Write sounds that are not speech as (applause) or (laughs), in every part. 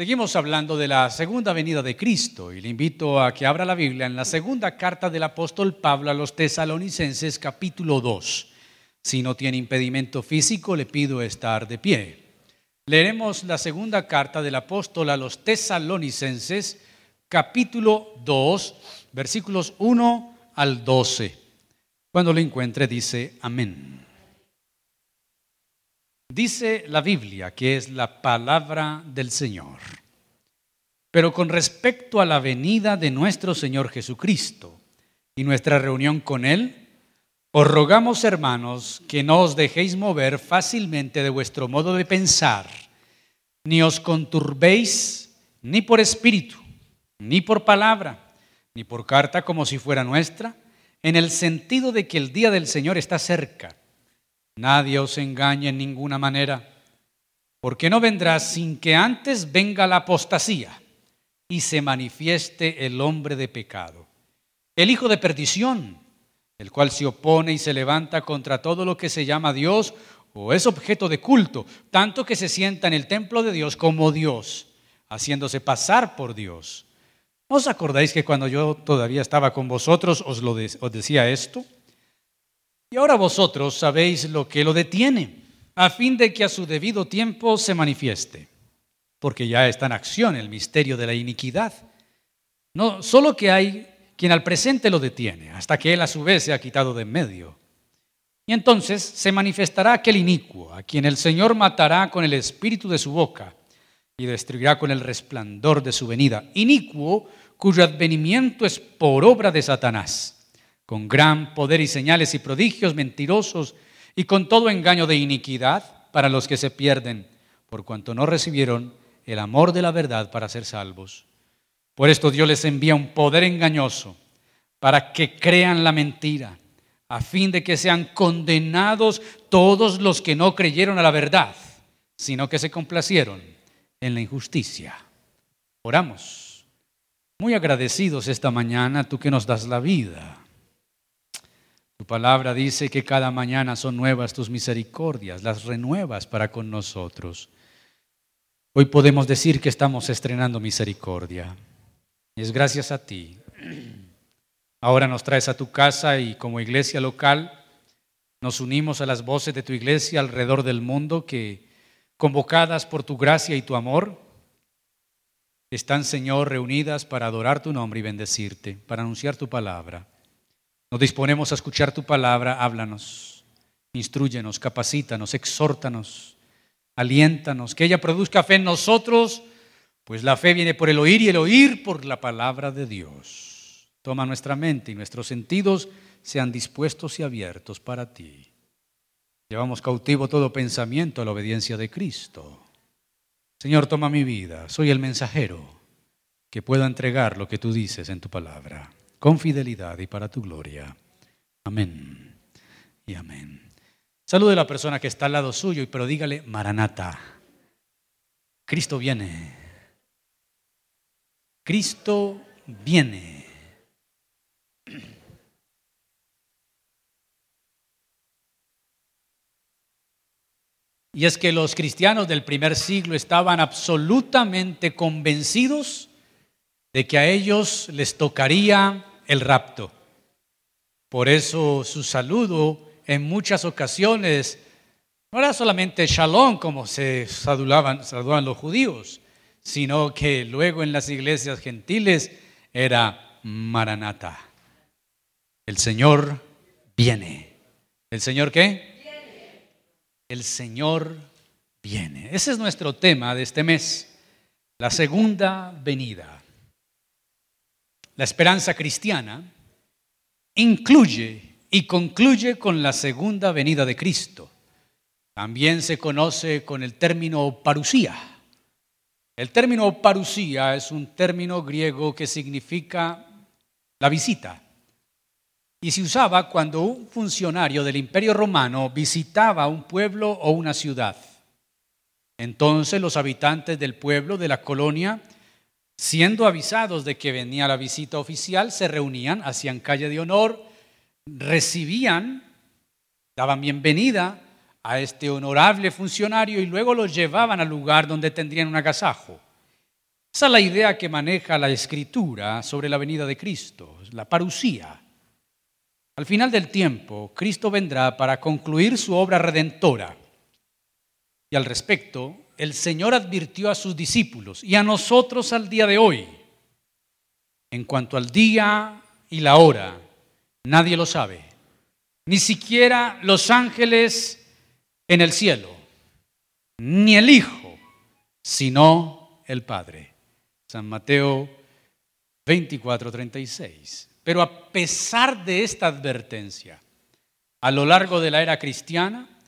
Seguimos hablando de la segunda venida de Cristo y le invito a que abra la Biblia en la segunda carta del apóstol Pablo a los tesalonicenses capítulo 2. Si no tiene impedimento físico, le pido estar de pie. Leeremos la segunda carta del apóstol a los tesalonicenses capítulo 2, versículos 1 al 12. Cuando lo encuentre dice amén. Dice la Biblia que es la palabra del Señor. Pero con respecto a la venida de nuestro Señor Jesucristo y nuestra reunión con Él, os rogamos, hermanos, que no os dejéis mover fácilmente de vuestro modo de pensar, ni os conturbéis ni por espíritu, ni por palabra, ni por carta como si fuera nuestra, en el sentido de que el día del Señor está cerca Nadie os engañe en ninguna manera, porque no vendrá sin que antes venga la apostasía y se manifieste el hombre de pecado, el hijo de perdición, el cual se opone y se levanta contra todo lo que se llama Dios o es objeto de culto, tanto que se sienta en el templo de Dios como Dios, haciéndose pasar por Dios. ¿No os acordáis que cuando yo todavía estaba con vosotros os, lo os decía esto? Y ahora vosotros sabéis lo que lo detiene, a fin de que a su debido tiempo se manifieste, porque ya está en acción el misterio de la iniquidad. No, solo que hay quien al presente lo detiene, hasta que él a su vez se ha quitado de en medio. Y entonces se manifestará aquel inicuo, a quien el Señor matará con el espíritu de su boca y destruirá con el resplandor de su venida. Inicuo cuyo advenimiento es por obra de Satanás con gran poder y señales y prodigios mentirosos y con todo engaño de iniquidad para los que se pierden, por cuanto no recibieron el amor de la verdad para ser salvos. Por esto Dios les envía un poder engañoso para que crean la mentira, a fin de que sean condenados todos los que no creyeron a la verdad, sino que se complacieron en la injusticia. Oramos. Muy agradecidos esta mañana, tú que nos das la vida tu palabra dice que cada mañana son nuevas tus misericordias, las renuevas para con nosotros. Hoy podemos decir que estamos estrenando misericordia. Es gracias a ti. Ahora nos traes a tu casa y como iglesia local nos unimos a las voces de tu iglesia alrededor del mundo que, convocadas por tu gracia y tu amor, están, Señor, reunidas para adorar tu nombre y bendecirte, para anunciar tu palabra. Nos disponemos a escuchar tu palabra, háblanos, instruyenos, capacítanos, exhórtanos, aliéntanos, que ella produzca fe en nosotros, pues la fe viene por el oír y el oír por la palabra de Dios. Toma nuestra mente y nuestros sentidos sean dispuestos y abiertos para ti. Llevamos cautivo todo pensamiento a la obediencia de Cristo. Señor, toma mi vida, soy el mensajero que pueda entregar lo que tú dices en tu palabra con fidelidad y para tu gloria. Amén y amén. Salude a la persona que está al lado suyo, pero dígale, Maranata, Cristo viene. Cristo viene. Y es que los cristianos del primer siglo estaban absolutamente convencidos de que a ellos les tocaría el rapto. Por eso su saludo en muchas ocasiones no era solamente shalom como se saludaban, los judíos, sino que luego en las iglesias gentiles era maranata. El Señor viene. ¿El Señor qué? El Señor viene. Ese es nuestro tema de este mes, la segunda venida. La esperanza cristiana incluye y concluye con la segunda venida de Cristo. También se conoce con el término parusía. El término parusía es un término griego que significa la visita. Y se usaba cuando un funcionario del imperio romano visitaba un pueblo o una ciudad. Entonces los habitantes del pueblo, de la colonia, Siendo avisados de que venía la visita oficial, se reunían, hacían calle de honor, recibían, daban bienvenida a este honorable funcionario y luego lo llevaban al lugar donde tendrían un agasajo. Esa es la idea que maneja la escritura sobre la venida de Cristo, la parucía. Al final del tiempo, Cristo vendrá para concluir su obra redentora. Y al respecto, el Señor advirtió a sus discípulos y a nosotros al día de hoy, en cuanto al día y la hora, nadie lo sabe, ni siquiera los ángeles en el cielo, ni el Hijo, sino el Padre. San Mateo 24, 36. Pero a pesar de esta advertencia, a lo largo de la era cristiana,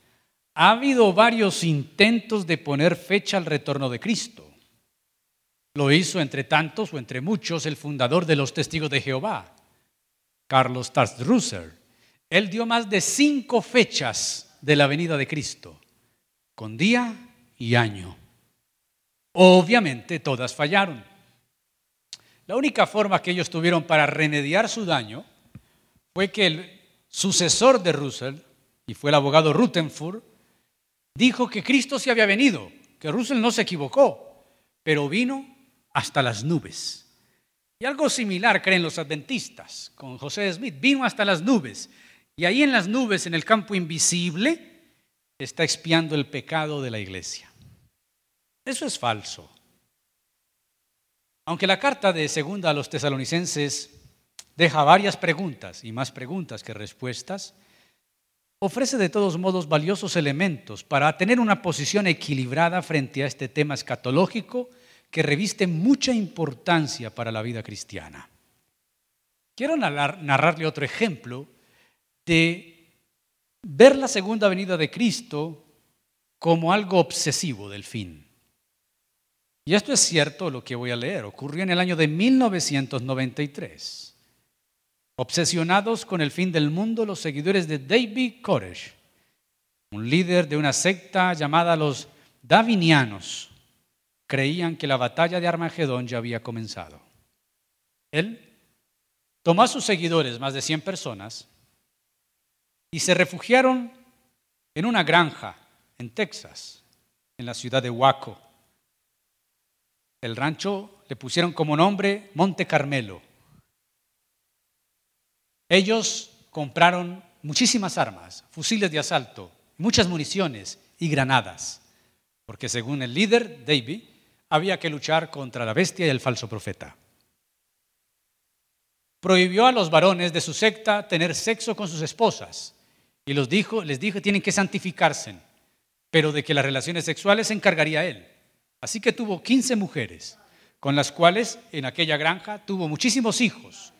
ha habido varios intentos de poner fecha al retorno de Cristo. Lo hizo entre tantos o entre muchos el fundador de los testigos de Jehová, Carlos Tarsdrusser. Él dio más de cinco fechas de la venida de Cristo, con día y año. Obviamente todas fallaron. La única forma que ellos tuvieron para remediar su daño fue que el sucesor de Russell, y fue el abogado Rutherford, dijo que Cristo se había venido, que Russell no se equivocó, pero vino hasta las nubes. Y algo similar creen los adventistas con José Smith, vino hasta las nubes. Y ahí en las nubes, en el campo invisible, está expiando el pecado de la iglesia. Eso es falso. Aunque la carta de segunda a los tesalonicenses deja varias preguntas y más preguntas que respuestas, ofrece de todos modos valiosos elementos para tener una posición equilibrada frente a este tema escatológico que reviste mucha importancia para la vida cristiana. Quiero narrarle otro ejemplo de ver la segunda venida de Cristo como algo obsesivo del fin. Y esto es cierto lo que voy a leer. Ocurrió en el año de 1993. Obsesionados con el fin del mundo, los seguidores de David Koresh, un líder de una secta llamada los Davinianos, creían que la batalla de Armagedón ya había comenzado. Él tomó a sus seguidores, más de 100 personas, y se refugiaron en una granja en Texas, en la ciudad de Waco. El rancho le pusieron como nombre Monte Carmelo ellos compraron muchísimas armas, fusiles de asalto, muchas municiones y granadas, porque según el líder, David, había que luchar contra la bestia y el falso profeta. Prohibió a los varones de su secta tener sexo con sus esposas y les dijo que tienen que santificarse, pero de que las relaciones sexuales se encargaría él. Así que tuvo 15 mujeres, con las cuales en aquella granja tuvo muchísimos hijos.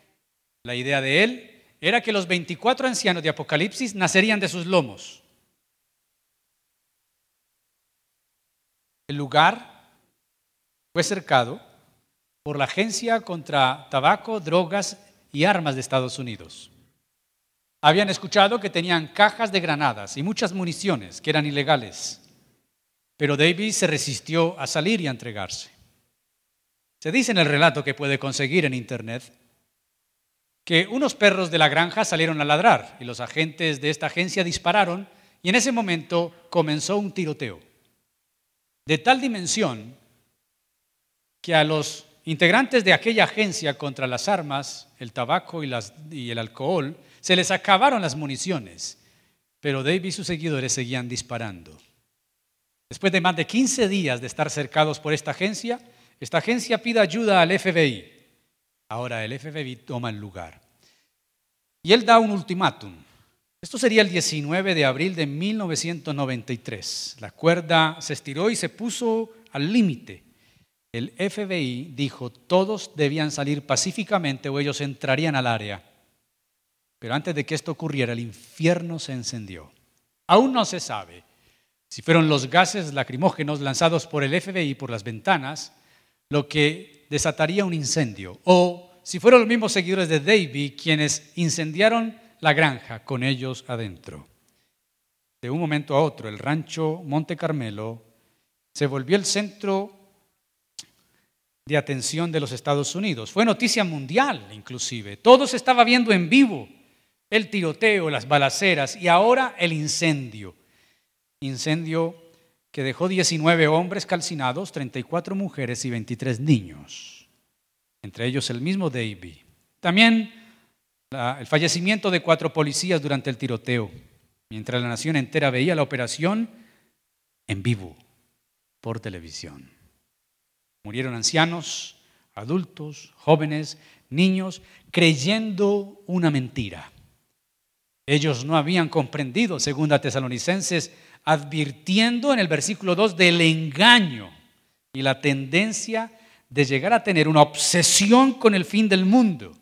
La idea de él era que los 24 ancianos de Apocalipsis nacerían de sus lomos. El lugar fue cercado por la Agencia contra Tabaco, Drogas y Armas de Estados Unidos. Habían escuchado que tenían cajas de granadas y muchas municiones que eran ilegales, pero David se resistió a salir y a entregarse. Se dice en el relato que puede conseguir en Internet que unos perros de la granja salieron a ladrar y los agentes de esta agencia dispararon y en ese momento comenzó un tiroteo. De tal dimensión que a los integrantes de aquella agencia contra las armas, el tabaco y, el alcohol, se les acabaron las municiones, pero David y sus seguidores seguían disparando. Después de más de 15 días de estar cercados por esta agencia, esta agencia pide ayuda al FBI Ahora el FBI toma el lugar. Y él da un ultimátum. Esto sería el 19 de abril de 1993. La cuerda se estiró y se puso al límite. El FBI dijo todos debían salir pacíficamente o ellos entrarían al área. Pero antes de que esto ocurriera, el infierno se encendió. Aún no se sabe si fueron los gases lacrimógenos lanzados por el FBI por las ventanas lo que desataría un incendio. O si fueron los mismos seguidores de David quienes incendiaron la granja con ellos adentro. De un momento a otro, el rancho Monte Carmelo se volvió el centro de atención de los Estados Unidos. Fue noticia mundial, inclusive. Todo se estaba viendo en vivo. El tiroteo, las balaceras y ahora el incendio. Incendio que dejó 19 hombres calcinados, 34 mujeres y 23 niños, entre ellos el mismo David. También el fallecimiento de cuatro policías durante el tiroteo, mientras la nación entera veía la operación en vivo por televisión. Murieron ancianos, adultos, jóvenes, niños, creyendo una mentira. Ellos no habían comprendido, según a Tesalonicenses, advirtiendo en el versículo 2 del engaño y la tendencia de llegar a tener una obsesión con el fin del mundo.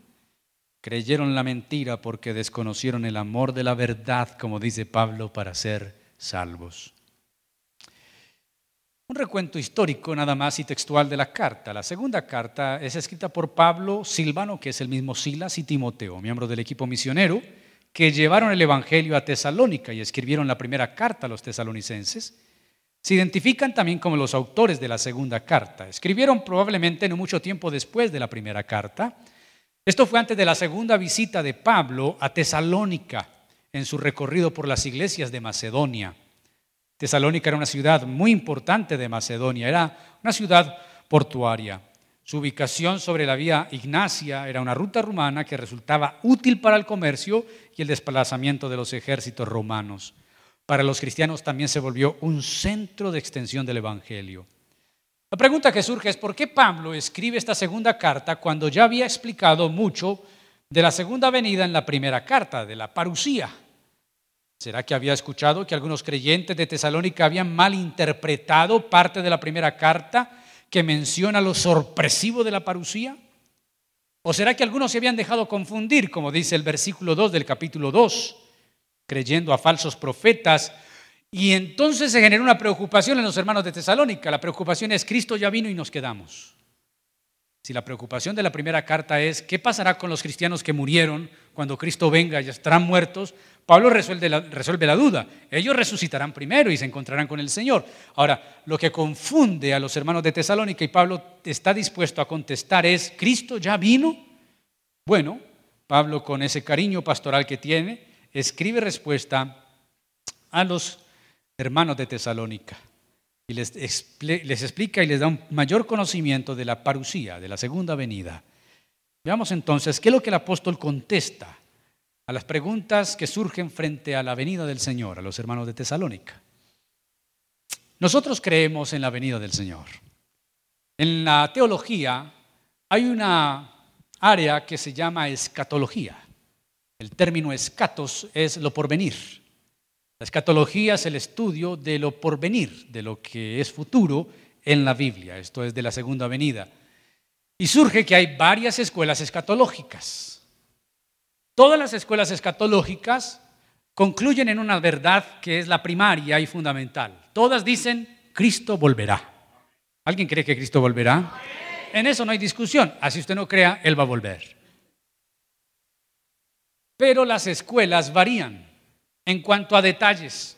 Creyeron la mentira porque desconocieron el amor de la verdad, como dice Pablo, para ser salvos. Un recuento histórico nada más y textual de la carta. La segunda carta es escrita por Pablo Silvano, que es el mismo Silas, y Timoteo, miembros del equipo misionero, que llevaron el Evangelio a Tesalónica y escribieron la primera carta a los tesalonicenses. Se identifican también como los autores de la segunda carta. Escribieron probablemente no mucho tiempo después de la primera carta. Esto fue antes de la segunda visita de Pablo a Tesalónica en su recorrido por las iglesias de Macedonia. Tesalónica era una ciudad muy importante de Macedonia, era una ciudad portuaria. Su ubicación sobre la vía Ignacia era una ruta rumana que resultaba útil para el comercio y el desplazamiento de los ejércitos romanos. Para los cristianos también se volvió un centro de extensión del Evangelio. La pregunta que surge es por qué Pablo escribe esta segunda carta cuando ya había explicado mucho de la segunda venida en la primera carta, de la parusía. ¿Será que había escuchado que algunos creyentes de Tesalónica habían malinterpretado parte de la primera carta que menciona lo sorpresivo de la parusía? ¿O será que algunos se habían dejado confundir, como dice el versículo 2 del capítulo 2, creyendo a falsos profetas? Y entonces se generó una preocupación en los hermanos de Tesalónica. La preocupación es, Cristo ya vino y nos quedamos. Si la preocupación de la primera carta es, ¿qué pasará con los cristianos que murieron cuando Cristo venga y estarán muertos? Pablo resuelve la, duda. Ellos resucitarán primero y se encontrarán con el Señor. Ahora, lo que confunde a los hermanos de Tesalónica y Pablo está dispuesto a contestar es, ¿Cristo ya vino? Bueno, Pablo con ese cariño pastoral que tiene, escribe respuesta a los hermanos de Tesalónica y les, les explica y les da un mayor conocimiento de la parusía, de la segunda venida. Veamos entonces qué es lo que el apóstol contesta a las preguntas que surgen frente a la venida del Señor, a los hermanos de Tesalónica. Nosotros creemos en la venida del Señor. En la teología hay una área que se llama escatología. El término escatos es lo porvenir. La escatología es el estudio de lo porvenir, de lo que es futuro en la Biblia. Esto es de la segunda venida. Y surge que hay varias escuelas escatológicas. Todas las escuelas escatológicas concluyen en una verdad que es la primaria y fundamental. Todas dicen, Cristo volverá. ¿Alguien cree que Cristo volverá? En eso no hay discusión. Así usted no crea, Él va a volver. Pero las escuelas varían en cuanto a detalles.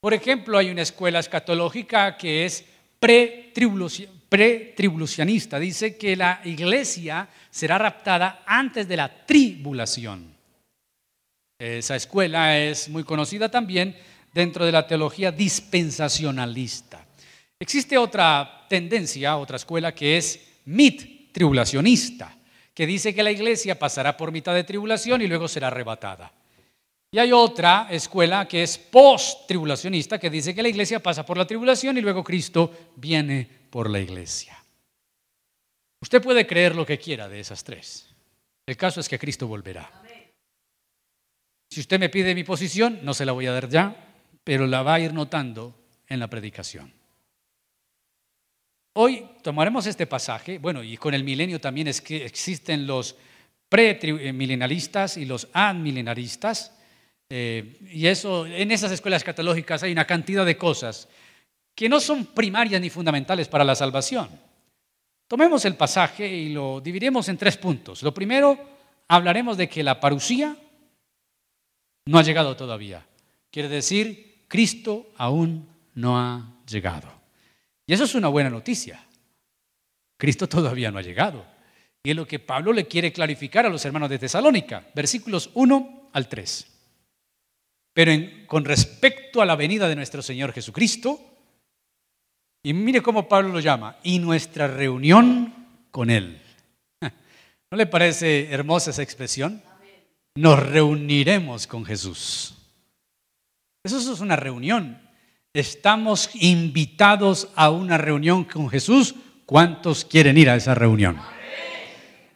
Por ejemplo, hay una escuela escatológica que es pretribulacionista. Dice que la iglesia será raptada antes de la tribulación. Esa escuela es muy conocida también dentro de la teología dispensacionalista. Existe otra tendencia, otra escuela que es mit-tribulacionista, que dice que la iglesia pasará por mitad de tribulación y luego será arrebatada. Y hay otra escuela que es post-tribulacionista, que dice que la iglesia pasa por la tribulación y luego Cristo viene por la iglesia. Usted puede creer lo que quiera de esas tres. El caso es que Cristo volverá. Si usted me pide mi posición, no se la voy a dar ya, pero la va a ir notando en la predicación. Hoy tomaremos este pasaje, bueno, y con el milenio también es que existen los premilenalistas y los admilenaristas, eh, y eso, en esas escuelas catológicas hay una cantidad de cosas que no son primarias ni fundamentales para la salvación. Tomemos el pasaje y lo dividiremos en tres puntos. Lo primero, hablaremos de que la parusía no ha llegado todavía. Quiere decir, Cristo aún no ha llegado. Y eso es una buena noticia. Cristo todavía no ha llegado. Y es lo que Pablo le quiere clarificar a los hermanos de Tesalónica, versículos 1 al 3. Pero con respecto a la venida de nuestro Señor Jesucristo Y mire cómo Pablo lo llama, y nuestra reunión con Él. ¿No le parece hermosa esa expresión? Nos reuniremos con Jesús. Eso es una reunión. Estamos invitados a una reunión con Jesús. ¿Cuántos quieren ir a esa reunión?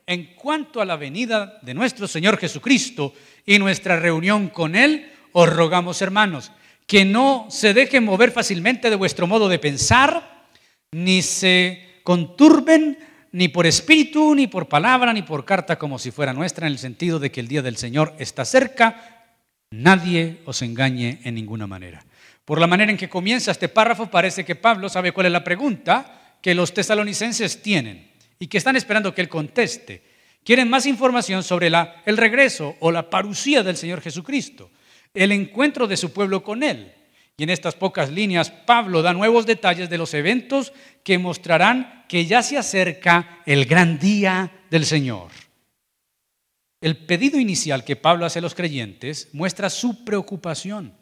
En cuanto a la venida de nuestro Señor Jesucristo y nuestra reunión con Él, os rogamos, hermanos, que no se dejen mover fácilmente de vuestro modo de pensar, ni se conturben ni por espíritu, ni por palabra, ni por carta como si fuera nuestra, en el sentido de que el día del Señor está cerca, nadie os engañe en ninguna manera. Por la manera en que comienza este párrafo, parece que Pablo sabe cuál es la pregunta que los tesalonicenses tienen y que están esperando que él conteste. Quieren más información sobre el regreso o la parucía del Señor Jesucristo, el encuentro de su pueblo con él. Y en estas pocas líneas, Pablo da nuevos detalles de los eventos que mostrarán que ya se acerca el gran día del Señor. El pedido inicial que Pablo hace a los creyentes muestra su preocupación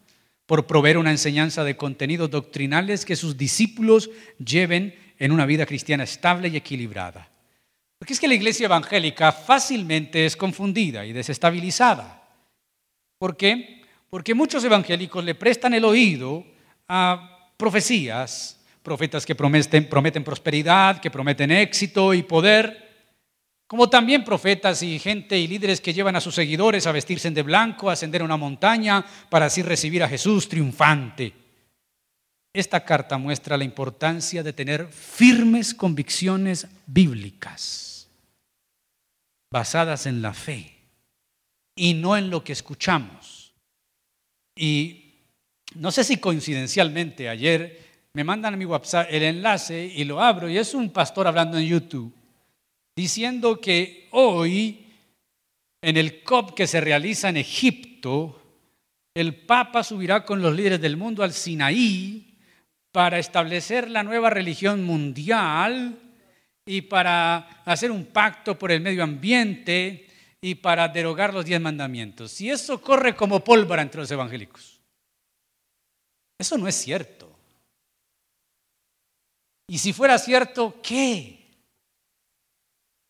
por proveer una enseñanza de contenidos doctrinales que sus discípulos lleven en una vida cristiana estable y equilibrada. Porque es que la iglesia evangélica fácilmente es confundida y desestabilizada. ¿Por qué? Porque muchos evangélicos le prestan el oído a profecías, profetas que prometen, prosperidad, que prometen éxito y poder, como también profetas y gente y líderes que llevan a sus seguidores a vestirse de blanco, a ascender una montaña para así recibir a Jesús triunfante. Esta carta muestra la importancia de tener firmes convicciones bíblicas, basadas en la fe y no en lo que escuchamos. Y no sé si coincidencialmente ayer me mandan a mi WhatsApp el enlace y lo abro y es un pastor hablando en YouTube diciendo que hoy en el COP que se realiza en Egipto, el Papa subirá con los líderes del mundo al Sinaí para establecer la nueva religión mundial y para hacer un pacto por el medio ambiente y para derogar los diez mandamientos. Y eso corre como pólvora entre los evangélicos. Eso no es cierto. Y si fuera cierto, ¿qué?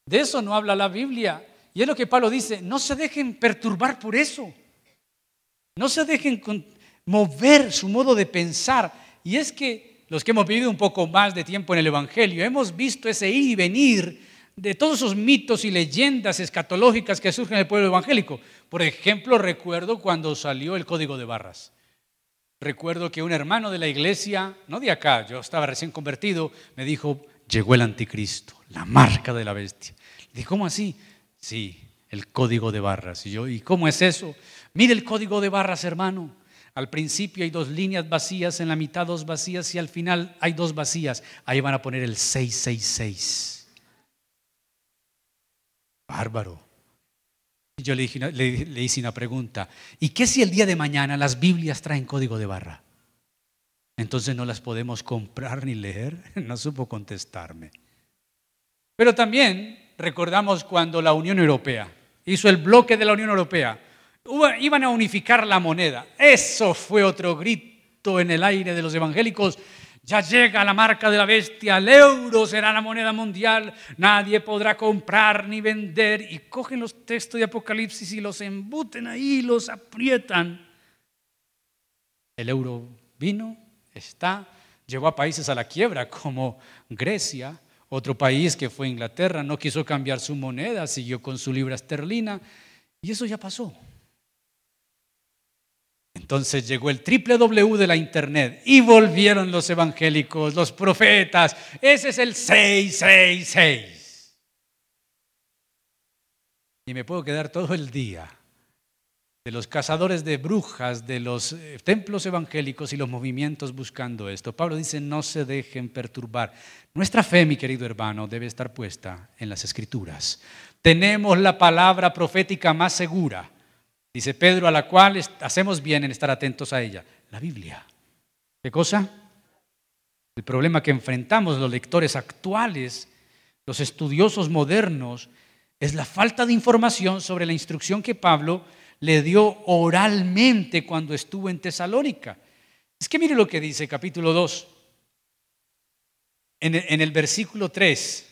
De eso no habla la Biblia. Y es lo que Pablo dice, no se dejen perturbar por eso. No se dejen mover su modo de pensar. Y es que los que hemos vivido un poco más de tiempo en el Evangelio, hemos visto ese ir y venir de todos esos mitos y leyendas escatológicas que surgen en el pueblo evangélico. Por ejemplo, recuerdo cuando salió el código de barras. Recuerdo que un hermano de la iglesia, no de acá, yo estaba recién convertido, me dijo, llegó el anticristo, la marca de la bestia. Le dije, ¿cómo así? Sí, el código de barras. Y yo, ¿y cómo es eso? Mire el código de barras, hermano. Al principio hay dos líneas vacías, en la mitad dos vacías y al final hay dos vacías. Ahí van a poner el 666. Bárbaro. Yo le, hice una pregunta. ¿Y qué si el día de mañana las Biblias traen código de barra? Entonces no las podemos comprar ni leer. (laughs) No supo contestarme. Pero también recordamos cuando la Unión Europea hizo el bloque de la Unión Europea. Iban a unificar la moneda. Eso fue otro grito en el aire de los evangélicos ya llega la marca de la bestia, el euro será la moneda mundial, nadie podrá comprar ni vender. Y cogen los textos de Apocalipsis y los embuten ahí, los aprietan. El euro vino, está, llevó a países a la quiebra como Grecia, otro país que fue Inglaterra, no quiso cambiar su moneda, siguió con su libra esterlina, y eso ya pasó. Entonces llegó el triple W de la internet y volvieron los evangélicos, los profetas. Ese es el 666. Y me puedo quedar todo el día de los cazadores de brujas, de los eh, templos evangélicos y los movimientos buscando esto. Pablo dice, no se dejen perturbar. Nuestra fe, mi querido hermano, debe estar puesta en las escrituras. Tenemos la palabra profética más segura Dice Pedro, a la cual hacemos bien en estar atentos a ella. La Biblia. ¿Qué cosa? El problema que enfrentamos los lectores actuales, los estudiosos modernos, es la falta de información sobre la instrucción que Pablo le dio oralmente cuando estuvo en Tesalónica. Es que mire lo que dice capítulo 2. en, el versículo 3,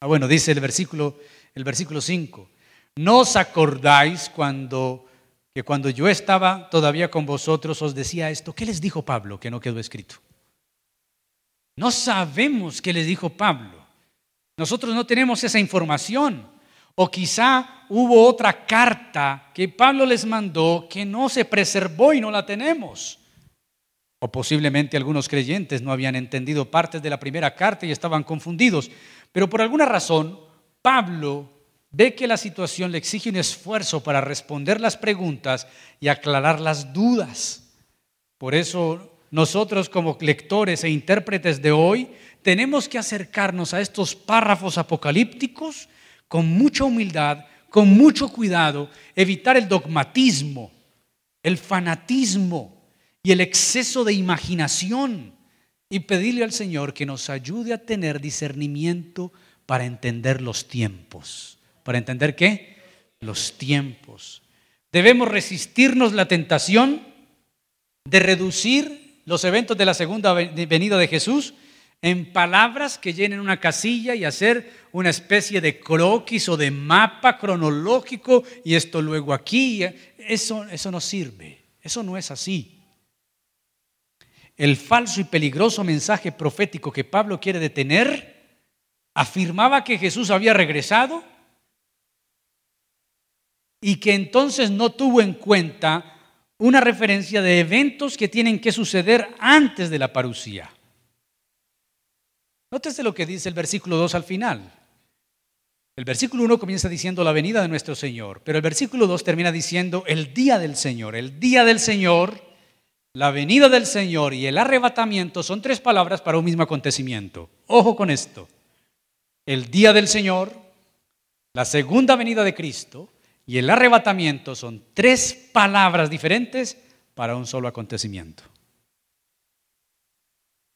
ah, bueno, dice el versículo, el versículo 5, ¿no os acordáis cuando, que cuando yo estaba todavía con vosotros os decía esto? ¿Qué les dijo Pablo que no quedó escrito? No sabemos qué les dijo Pablo. Nosotros no tenemos esa información. O quizá hubo otra carta que Pablo les mandó que no se preservó y no la tenemos. O posiblemente algunos creyentes no habían entendido partes de la primera carta y estaban confundidos. Pero por alguna razón, Pablo ve que la situación le exige un esfuerzo para responder las preguntas y aclarar las dudas. Por eso nosotros como lectores e intérpretes de hoy tenemos que acercarnos a estos párrafos apocalípticos con mucha humildad, con mucho cuidado, evitar el dogmatismo, el fanatismo y el exceso de imaginación y pedirle al Señor que nos ayude a tener discernimiento para entender los tiempos. ¿Para entender qué? Los tiempos. Debemos resistirnos la tentación de reducir los eventos de la segunda venida de Jesús en palabras que llenen una casilla y hacer una especie de croquis o de mapa cronológico y esto luego aquí. Eso, eso no sirve, eso no es así. El falso y peligroso mensaje profético que Pablo quiere detener afirmaba que Jesús había regresado y que entonces no tuvo en cuenta una referencia de eventos que tienen que suceder antes de la parucía. Nótese lo que dice el versículo 2 al final. El versículo 1 comienza diciendo la venida de nuestro Señor, pero el versículo 2 termina diciendo el día del Señor. El día del Señor, la venida del Señor y el arrebatamiento son tres palabras para un mismo acontecimiento. Ojo con esto. El día del Señor, la segunda venida de Cristo y el arrebatamiento son tres palabras diferentes para un solo acontecimiento.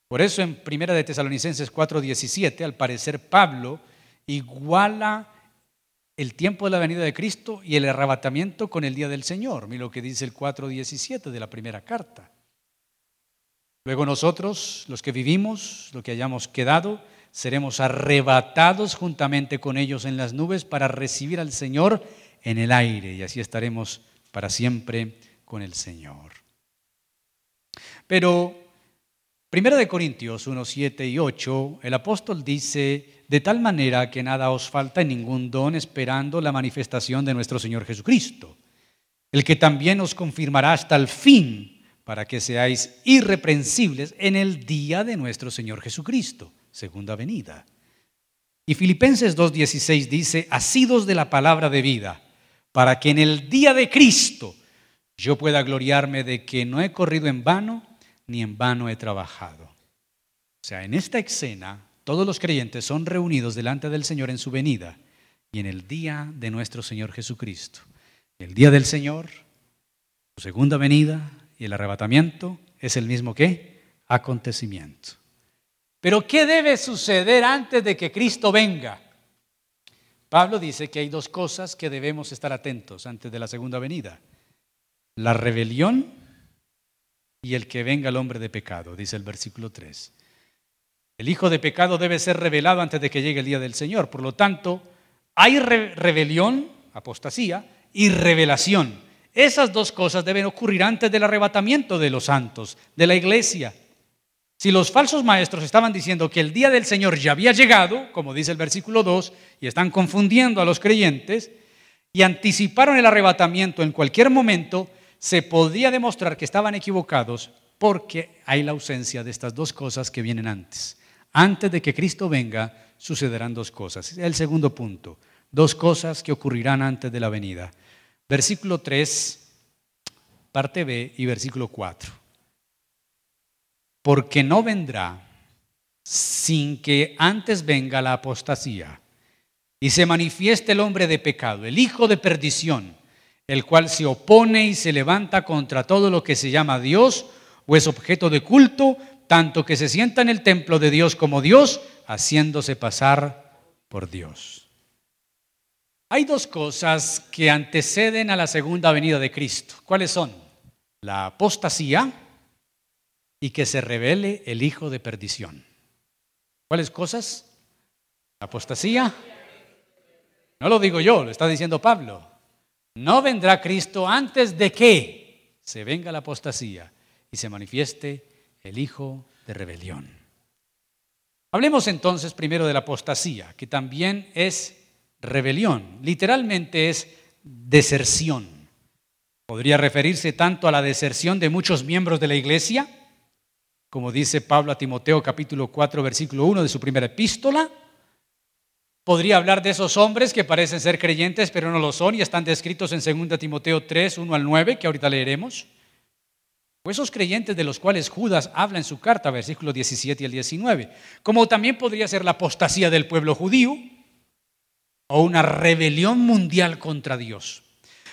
Por eso en Primera de Tesalonicenses 4:17, al parecer Pablo iguala el tiempo de la venida de Cristo y el arrebatamiento con el día del Señor. Mira lo que dice el 4:17 de la primera carta. Luego nosotros, los que vivimos, los que hayamos quedado, seremos arrebatados juntamente con ellos en las nubes para recibir al Señor en el aire y así estaremos para siempre con el Señor. Pero Primero de Corintios 1, 7 y 8, el apóstol dice, de tal manera que nada os falta en ningún don esperando la manifestación de nuestro Señor Jesucristo, el que también os confirmará hasta el fin para que seáis irreprensibles en el día de nuestro Señor Jesucristo, segunda venida. Y Filipenses 2.16 dice, asidos de la palabra de vida, para que en el día de Cristo yo pueda gloriarme de que no he corrido en vano, ni en vano he trabajado. O sea, en esta escena, todos los creyentes son reunidos delante del Señor en su venida y en el día de nuestro Señor Jesucristo. El día del Señor, su segunda venida y el arrebatamiento es el mismo que acontecimiento. Pero ¿qué debe suceder antes de que Cristo venga? Pablo dice que hay dos cosas que debemos estar atentos antes de la segunda venida. La rebelión y el que venga el hombre de pecado, dice el versículo 3. El hijo de pecado debe ser revelado antes de que llegue el día del Señor. Por lo tanto, hay rebelión, apostasía, y revelación. Esas dos cosas deben ocurrir antes del arrebatamiento de los santos, de la iglesia. Si los falsos maestros estaban diciendo que el día del Señor ya había llegado, como dice el versículo 2, y están confundiendo a los creyentes, y anticiparon el arrebatamiento en cualquier momento, se podía demostrar que estaban equivocados porque hay la ausencia de estas dos cosas que vienen antes. Antes de que Cristo venga, sucederán dos cosas. El segundo punto, dos cosas que ocurrirán antes de la venida. Versículo 3, parte B y versículo 4. Porque no vendrá sin que antes venga la apostasía y se manifieste el hombre de pecado, el hijo de perdición el cual se opone y se levanta contra todo lo que se llama Dios o es objeto de culto, tanto que se sienta en el templo de Dios como Dios, haciéndose pasar por Dios. Hay dos cosas que anteceden a la segunda venida de Cristo. ¿Cuáles son? La apostasía y que se revele el hijo de perdición. ¿Cuáles cosas? Apostasía. No lo digo yo, lo está diciendo Pablo. No vendrá Cristo antes de que se venga la apostasía y se manifieste el hijo de rebelión. Hablemos entonces primero de la apostasía, que también es rebelión. Literalmente es deserción. Podría referirse tanto a la deserción de muchos miembros de la iglesia, como dice Pablo a Timoteo capítulo 4 versículo 1 de su primera epístola. Podría hablar de esos hombres que parecen ser creyentes pero no lo son y están descritos en 2 Timoteo 3, 1 al 9, que ahorita leeremos. O esos creyentes de los cuales Judas habla en su carta, versículos 17 y el 19. Como también podría ser la apostasía del pueblo judío o una rebelión mundial contra Dios.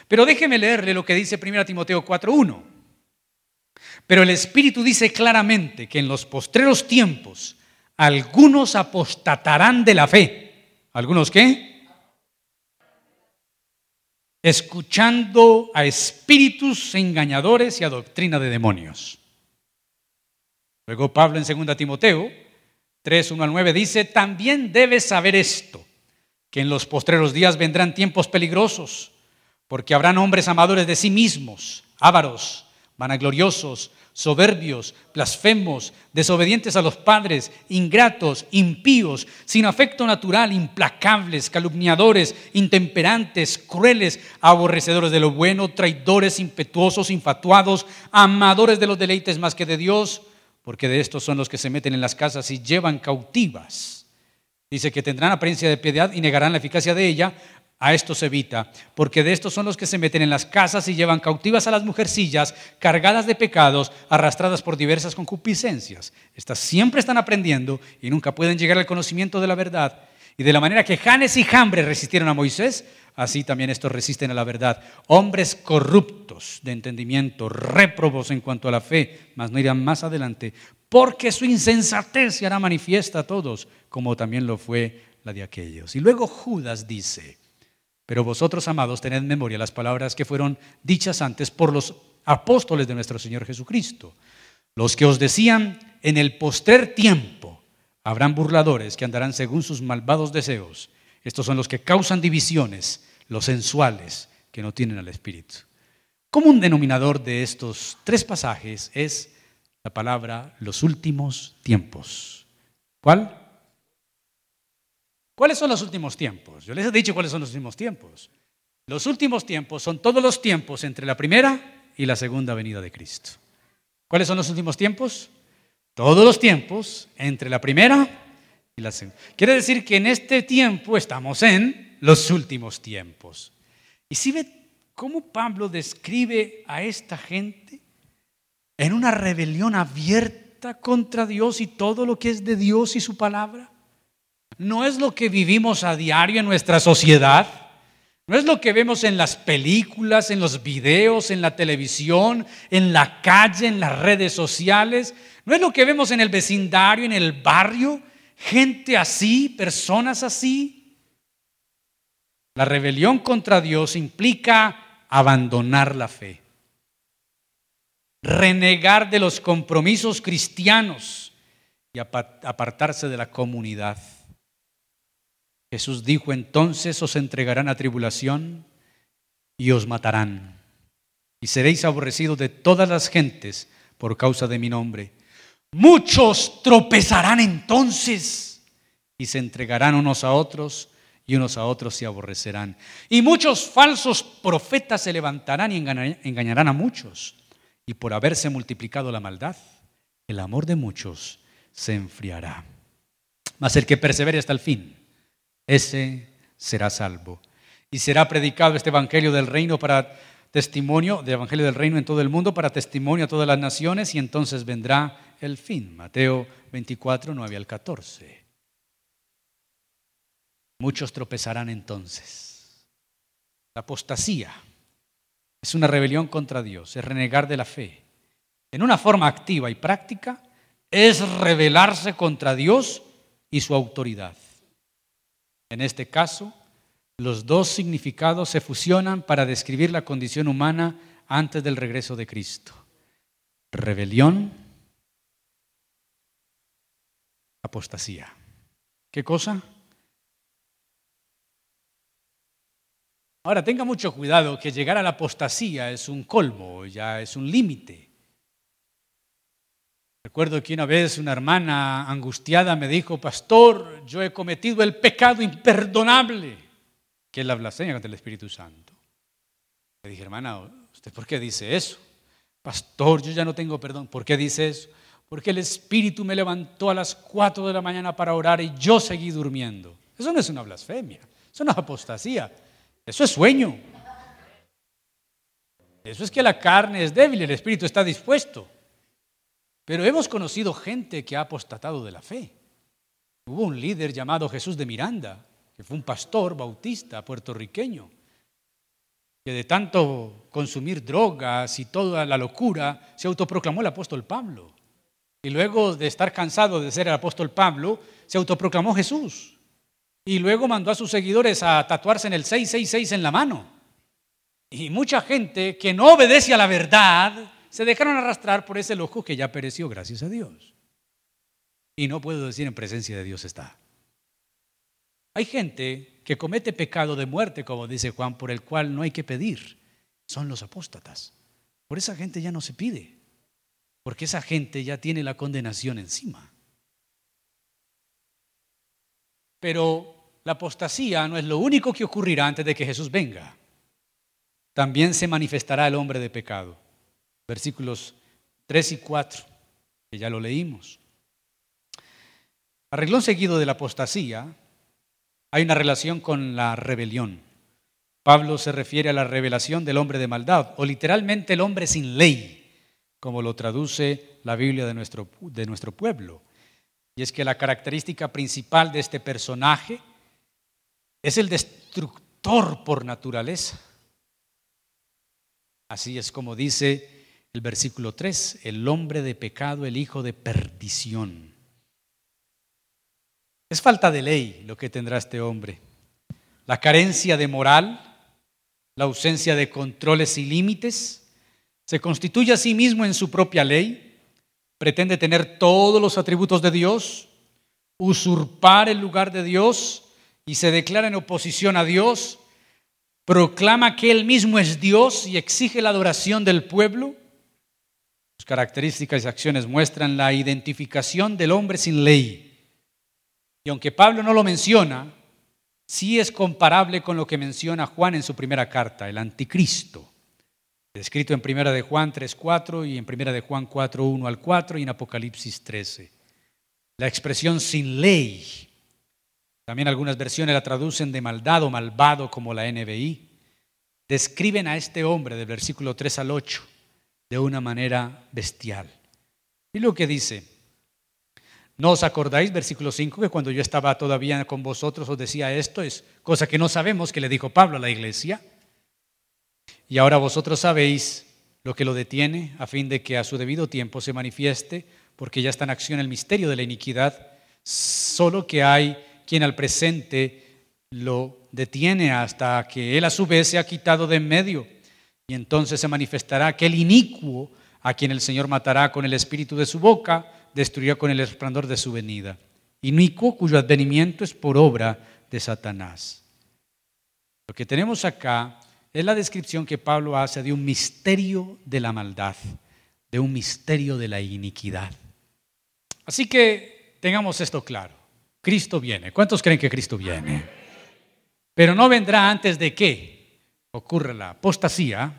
Pero déjeme leerle lo que dice 1 Timoteo 4.1. Pero el Espíritu dice claramente que en los postreros tiempos algunos apostatarán de la fe. ¿Algunos qué? Escuchando a espíritus engañadores y a doctrina de demonios. Luego Pablo en 2 Timoteo 3, 1 al 9 dice, también debes saber esto, que en los postreros días vendrán tiempos peligrosos porque habrán hombres amadores de sí mismos, ávaros, vanagloriosos, soberbios, blasfemos, desobedientes a los padres, ingratos, impíos, sin afecto natural, implacables, calumniadores, intemperantes, crueles, aborrecedores de lo bueno, traidores, impetuosos, infatuados, amadores de los deleites más que de Dios, porque de estos son los que se meten en las casas y llevan cautivas. Dice que tendrán apariencia de piedad y negarán la eficacia de ella, a estos evita, porque de estos son los que se meten en las casas y llevan cautivas a las mujercillas, cargadas de pecados, arrastradas por diversas concupiscencias. Estas siempre están aprendiendo y nunca pueden llegar al conocimiento de la verdad. Y de la manera que Janes y Jambre resistieron a Moisés, así también estos resisten a la verdad. Hombres corruptos de entendimiento, réprobos en cuanto a la fe, mas no irán más adelante, porque su insensatez se hará manifiesta a todos, como también lo fue la de aquellos. Y luego Judas dice, pero vosotros, amados, tened en memoria las palabras que fueron dichas antes por los apóstoles de nuestro Señor Jesucristo, los que os decían, en el postrer tiempo habrán burladores que andarán según sus malvados deseos. Estos son los que causan divisiones, los sensuales, que no tienen al Espíritu. Como un denominador de estos tres pasajes es la palabra los últimos tiempos. ¿Cuál? ¿Cuáles son los últimos tiempos? Yo les he dicho cuáles son los últimos tiempos. Los últimos tiempos son todos los tiempos entre la primera y la segunda venida de Cristo. ¿Cuáles son los últimos tiempos? Todos los tiempos entre la primera y la segunda. Quiere decir que en este tiempo estamos en los últimos tiempos. Y si ve cómo Pablo describe a esta gente en una rebelión abierta contra Dios y todo lo que es de Dios y su palabra. ¿No es lo que vivimos a diario en nuestra sociedad? ¿No es lo que vemos en las películas, en los videos, en la televisión, en la calle, en las redes sociales? ¿No es lo que vemos en el vecindario, en el barrio? Gente así, personas así. La rebelión contra Dios implica abandonar la fe, renegar de los compromisos cristianos y apartarse de la comunidad. Jesús dijo, entonces os entregarán a tribulación y os matarán. Y seréis aborrecidos de todas las gentes por causa de mi nombre. Muchos tropezarán entonces y se entregarán unos a otros y unos a otros se aborrecerán. Y muchos falsos profetas se levantarán y engañarán a muchos. Y por haberse multiplicado la maldad, el amor de muchos se enfriará. Mas el que persevere hasta el fin, ese será salvo. Y será predicado este Evangelio del Reino para testimonio, de Evangelio del Reino en todo el mundo, para testimonio a todas las naciones, y entonces vendrá el fin. Mateo 24, 9 al 14. Muchos tropezarán entonces. La apostasía es una rebelión contra Dios, es renegar de la fe. En una forma activa y práctica, es rebelarse contra Dios y su autoridad. En este caso, los dos significados se fusionan para describir la condición humana antes del regreso de Cristo. Rebelión, apostasía. ¿Qué cosa? Ahora, tenga mucho cuidado que llegar a la apostasía es un colmo, ya es un límite. Recuerdo que una vez una hermana angustiada me dijo, pastor, yo he cometido el pecado imperdonable, que es la blasfemia contra el Espíritu Santo. Le dije, hermana, ¿usted por qué dice eso? Pastor, yo ya no tengo perdón. ¿Por qué dice eso? Porque el Espíritu me levantó a las 4 de la mañana para orar y yo seguí durmiendo. Eso no es una blasfemia, eso no es apostasía, eso es sueño. Eso es que la carne es débil, el Espíritu está dispuesto. Pero hemos conocido gente que ha apostatado de la fe. Hubo un líder llamado Jesús de Miranda, que fue un pastor bautista puertorriqueño, que de tanto consumir drogas y toda la locura, se autoproclamó el apóstol Pablo. Y luego de estar cansado de ser el apóstol Pablo, se autoproclamó Jesús. Y luego mandó a sus seguidores a tatuarse en el 666 en la mano. Y mucha gente que no obedece a la verdad se dejaron arrastrar por ese loco que ya pereció, gracias a Dios. Y no puedo decir en presencia de Dios está. Hay gente que comete pecado de muerte, como dice Juan, por el cual no hay que pedir. Son los apóstatas. Por esa gente ya no se pide, porque esa gente ya tiene la condenación encima. Pero la apostasía no es lo único que ocurrirá antes de que Jesús venga. También se manifestará el hombre de pecado versículos 3 y 4, que ya lo leímos. Arreglón seguido de la apostasía, hay una relación con la rebelión. Pablo se refiere a la revelación del hombre de maldad, o literalmente el hombre sin ley, como lo traduce la Biblia de nuestro, de nuestro pueblo. Y es que la característica principal de este personaje es el destructor por naturaleza. Así es como dice el versículo 3, el hombre de pecado, el hijo de perdición. Es falta de ley lo que tendrá este hombre. La carencia de moral, la ausencia de controles y límites, se constituye a sí mismo en su propia ley, pretende tener todos los atributos de Dios, usurpar el lugar de Dios y se declara en oposición a Dios, proclama que Él mismo es Dios y exige la adoración del pueblo sus características y acciones muestran la identificación del hombre sin ley. Y aunque Pablo no lo menciona, sí es comparable con lo que menciona Juan en su primera carta, el anticristo, descrito en primera de Juan 3.4 y en primera de Juan 4.1 al 4 y en Apocalipsis 13. La expresión sin ley, también algunas versiones la traducen de maldad o malvado como la NBI, describen a este hombre del versículo 3 al 8 de una manera bestial. Y lo que dice, ¿no os acordáis, versículo 5, que cuando yo estaba todavía con vosotros os decía esto? Es cosa que no sabemos que le dijo Pablo a la iglesia. Y ahora vosotros sabéis lo que lo detiene a fin de que a su debido tiempo se manifieste, porque ya está en acción el misterio de la iniquidad, solo que hay quien al presente lo detiene hasta que él a su vez se ha quitado de en medio y entonces se manifestará aquel inicuo a quien el Señor matará con el espíritu de su boca, destruirá con el resplandor de su venida. Inicuo cuyo advenimiento es por obra de Satanás. Lo que tenemos acá es la descripción que Pablo hace de un misterio de la maldad, de un misterio de la iniquidad. Así que tengamos esto claro. Cristo viene. ¿Cuántos creen que Cristo viene? Pero no vendrá antes de qué? Ocurre la apostasía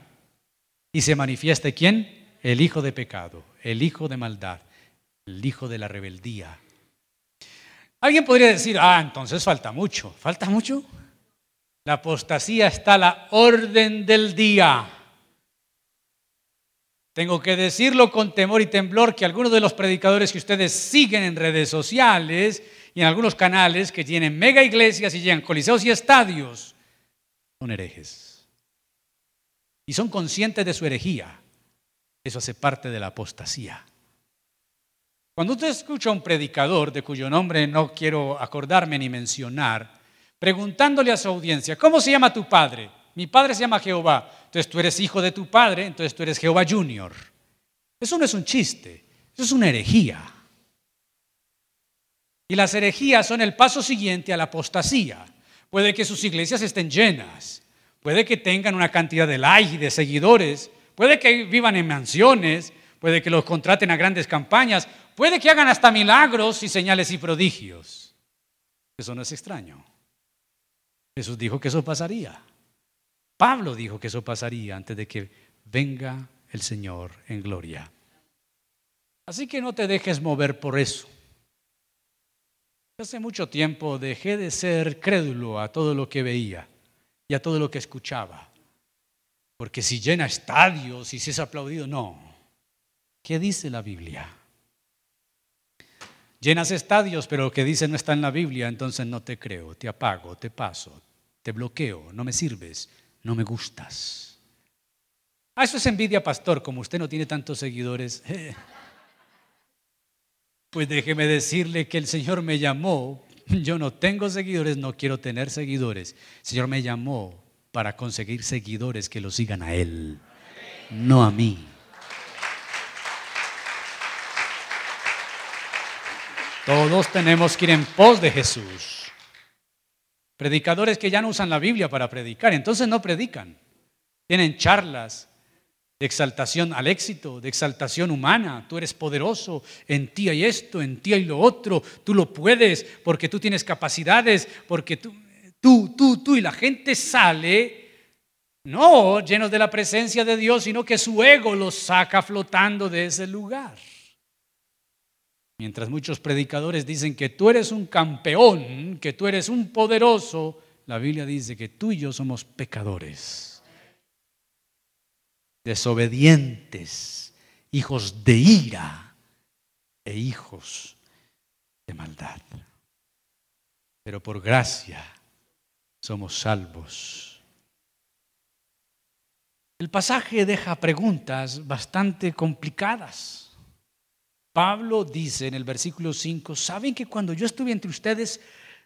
y se manifiesta quién? El hijo de pecado, el hijo de maldad, el hijo de la rebeldía. Alguien podría decir, ah, entonces falta mucho. ¿Falta mucho? La apostasía está a la orden del día. Tengo que decirlo con temor y temblor que algunos de los predicadores que ustedes siguen en redes sociales y en algunos canales que tienen mega iglesias y llegan coliseos y estadios son herejes y son conscientes de su herejía. Eso hace parte de la apostasía. Cuando usted escucha a un predicador de cuyo nombre no quiero acordarme ni mencionar, preguntándole a su audiencia, ¿cómo se llama tu padre? Mi padre se llama Jehová. Entonces tú eres hijo de tu padre, entonces tú eres Jehová Junior. Eso no es un chiste, eso es una herejía. Y las herejías son el paso siguiente a la apostasía. Puede que sus iglesias estén llenas, puede que tengan una cantidad de likes y de seguidores, puede que vivan en mansiones, puede que los contraten a grandes campañas, puede que hagan hasta milagros y señales y prodigios. Eso no es extraño. Jesús dijo que eso pasaría. Pablo dijo que eso pasaría antes de que venga el Señor en gloria. Así que no te dejes mover por eso. Hace mucho tiempo dejé de ser crédulo a todo lo que veía y a todo lo que escuchaba. Porque si llena estadios y si es aplaudido, no. ¿Qué dice la Biblia? Llenas estadios, pero lo que dice no está en la Biblia, entonces no te creo, te apago, te paso, te bloqueo, no me sirves, no me gustas. Ah, eso es envidia, pastor, como usted no tiene tantos seguidores. (laughs) Pues déjeme decirle que el Señor me llamó. (laughs) Yo no tengo seguidores, no quiero tener seguidores. El Señor me llamó para conseguir seguidores que lo sigan a Él, no a mí. Todos tenemos que ir en pos de Jesús. Predicadores que ya no usan la Biblia para predicar, entonces no predican. Tienen charlas, de exaltación al éxito, de exaltación humana. Tú eres poderoso, en ti hay esto, en ti hay lo otro, tú lo puedes porque tú tienes capacidades, porque tú, tú, tú, tú, y la gente sale no llenos de la presencia de Dios, sino que su ego los saca flotando de ese lugar. Mientras muchos predicadores dicen que tú eres un campeón, que tú eres un poderoso, la Biblia dice que tú y yo somos pecadores desobedientes, hijos de ira e hijos de maldad. Pero por gracia somos salvos. El pasaje deja preguntas bastante complicadas. Pablo dice en el versículo 5, ¿saben que cuando yo estuve entre ustedes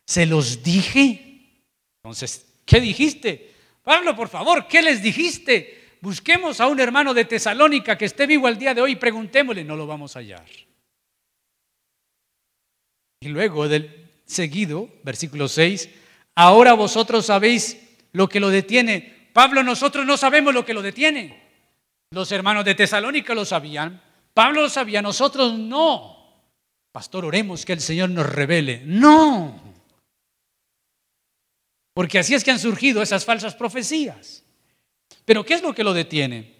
se los dije? Entonces, ¿qué dijiste? Pablo, por favor, ¿qué les dijiste? Busquemos a un hermano de Tesalónica que esté vivo al día de hoy y preguntémosle, no lo vamos a hallar. Y luego del seguido, versículo 6, ahora vosotros sabéis lo que lo detiene. Pablo, nosotros no sabemos lo que lo detiene. Los hermanos de Tesalónica lo sabían. Pablo lo sabía, nosotros no. Pastor, oremos que el Señor nos revele. No. Porque así es que han surgido esas falsas profecías. Pero ¿qué es lo que lo detiene?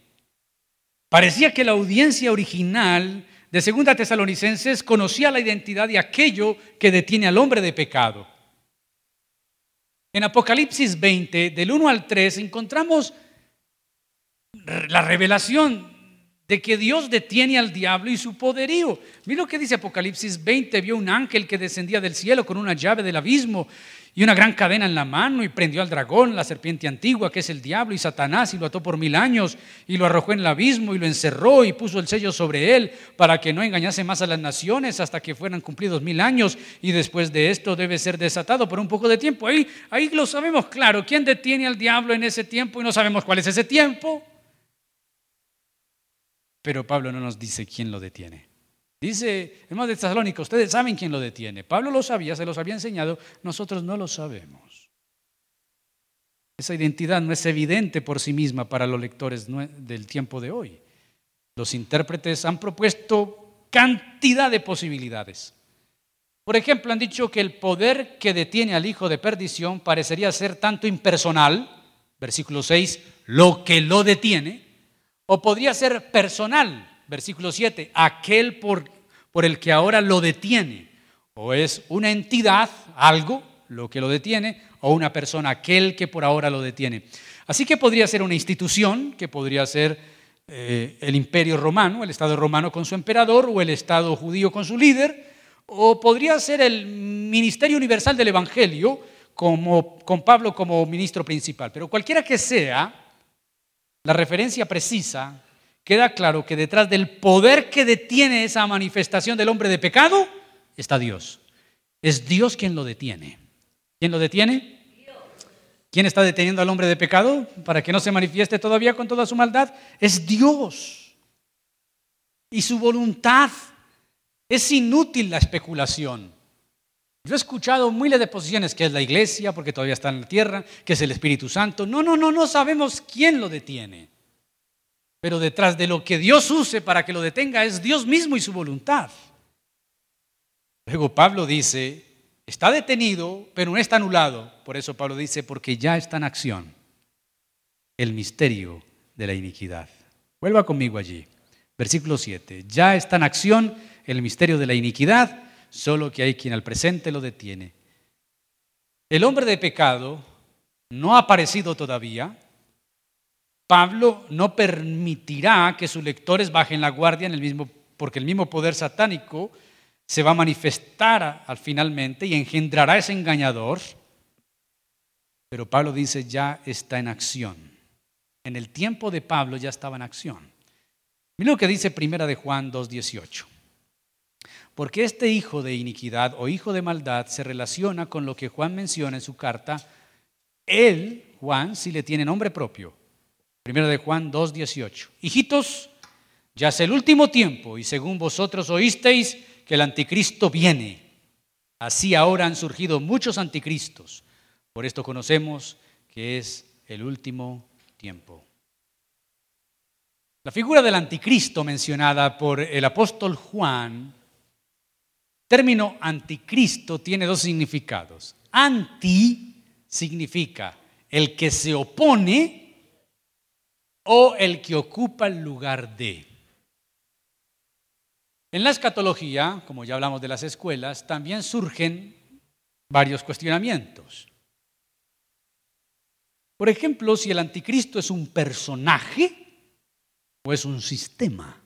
Parecía que la audiencia original de Segunda Tesalonicenses conocía la identidad de aquello que detiene al hombre de pecado. En Apocalipsis 20, del 1 al 3, encontramos la revelación de que Dios detiene al diablo y su poderío. Mira lo que dice Apocalipsis 20, vio un ángel que descendía del cielo con una llave del abismo y una gran cadena en la mano y prendió al dragón, la serpiente antigua, que es el diablo y Satanás, y lo ató por mil años y lo arrojó en el abismo y lo encerró y puso el sello sobre él para que no engañase más a las naciones hasta que fueran cumplidos mil años y después de esto debe ser desatado por un poco de tiempo. Ahí, ahí lo sabemos claro, ¿quién detiene al diablo en ese tiempo y no sabemos cuál es ese tiempo? Pero Pablo no nos dice quién lo detiene. Dice, hermanos de Tesalónica, ustedes saben quién lo detiene. Pablo lo sabía, se los había enseñado, nosotros no lo sabemos. Esa identidad no es evidente por sí misma para los lectores del tiempo de hoy. Los intérpretes han propuesto cantidad de posibilidades. Por ejemplo, han dicho que el poder que detiene al hijo de perdición parecería ser tanto impersonal, versículo 6, lo que lo detiene, o podría ser personal, versículo 7, aquel por, por el que ahora lo detiene. O es una entidad, algo, lo que lo detiene, o una persona, aquel que por ahora lo detiene. Así que podría ser una institución, que podría ser eh, el imperio romano, el Estado romano con su emperador, o el Estado judío con su líder, o podría ser el Ministerio Universal del Evangelio, como, con Pablo como ministro principal. Pero cualquiera que sea, la referencia precisa queda claro que detrás del poder que detiene esa manifestación del hombre de pecado está Dios. Es Dios quien lo detiene. ¿Quién lo detiene? ¿Quién está deteniendo al hombre de pecado para que no se manifieste todavía con toda su maldad? Es Dios. Y su voluntad. Es inútil la especulación. Yo he escuchado miles de posiciones que es la iglesia, porque todavía está en la tierra, que es el Espíritu Santo. No, no, no, no sabemos quién lo detiene. Pero detrás de lo que Dios use para que lo detenga es Dios mismo y su voluntad. Luego Pablo dice, está detenido, pero no está anulado. Por eso Pablo dice, porque ya está en acción el misterio de la iniquidad. Vuelva conmigo allí. Versículo 7. Ya está en acción el misterio de la iniquidad, solo que hay quien al presente lo detiene. El hombre de pecado no ha aparecido todavía. Pablo no permitirá que sus lectores bajen la guardia en el mismo, porque el mismo poder satánico se va a manifestar al finalmente y engendrará ese engañador. Pero Pablo dice ya está en acción en el tiempo de Pablo ya estaba en acción. Mira lo que dice Primera de Juan 2.18. Porque este hijo de iniquidad o hijo de maldad se relaciona con lo que Juan menciona en su carta. Él, Juan, si le tiene nombre propio. Primera de Juan 2.18. Hijitos, ya es el último tiempo y según vosotros oísteis que el anticristo viene. Así ahora han surgido muchos anticristos. Por esto conocemos que es el último tiempo. La figura del anticristo mencionada por el apóstol Juan, término anticristo tiene dos significados. Anti significa el que se opone o el que ocupa el lugar de. En la escatología, como ya hablamos de las escuelas, también surgen varios cuestionamientos. Por ejemplo, si el anticristo es un personaje o es un sistema.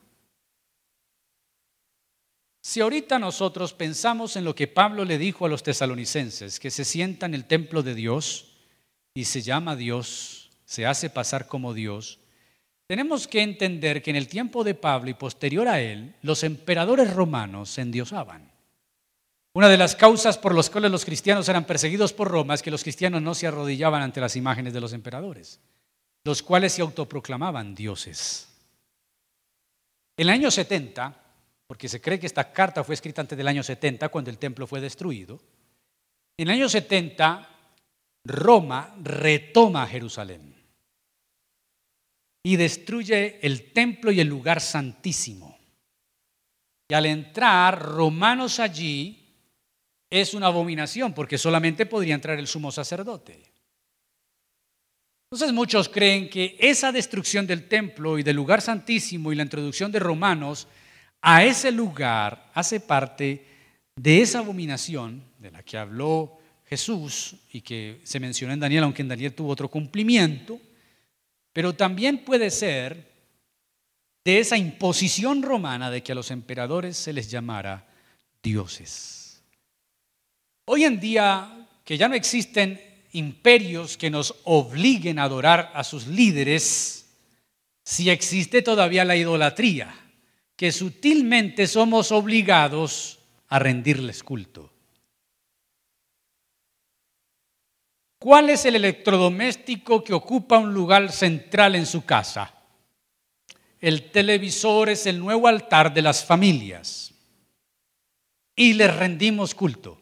Si ahorita nosotros pensamos en lo que Pablo le dijo a los tesalonicenses, que se sienta en el templo de Dios y se llama Dios, se hace pasar como Dios, tenemos que entender que en el tiempo de Pablo y posterior a él, los emperadores romanos se endiosaban. Una de las causas por las cuales los cristianos eran perseguidos por Roma es que los cristianos no se arrodillaban ante las imágenes de los emperadores, los cuales se autoproclamaban dioses. En el año 70, porque se cree que esta carta fue escrita antes del año 70, cuando el templo fue destruido, en el año 70 Roma retoma Jerusalén y destruye el templo y el lugar santísimo. Y al entrar romanos allí, es una abominación porque solamente podría entrar el sumo sacerdote. Entonces muchos creen que esa destrucción del templo y del lugar santísimo y la introducción de romanos a ese lugar hace parte de esa abominación de la que habló Jesús y que se mencionó en Daniel, aunque en Daniel tuvo otro cumplimiento, pero también puede ser de esa imposición romana de que a los emperadores se les llamara dioses. Hoy en día, que ya no existen imperios que nos obliguen a adorar a sus líderes, si existe todavía la idolatría, que sutilmente somos obligados a rendirles culto. ¿Cuál es el electrodoméstico que ocupa un lugar central en su casa? El televisor es el nuevo altar de las familias y les rendimos culto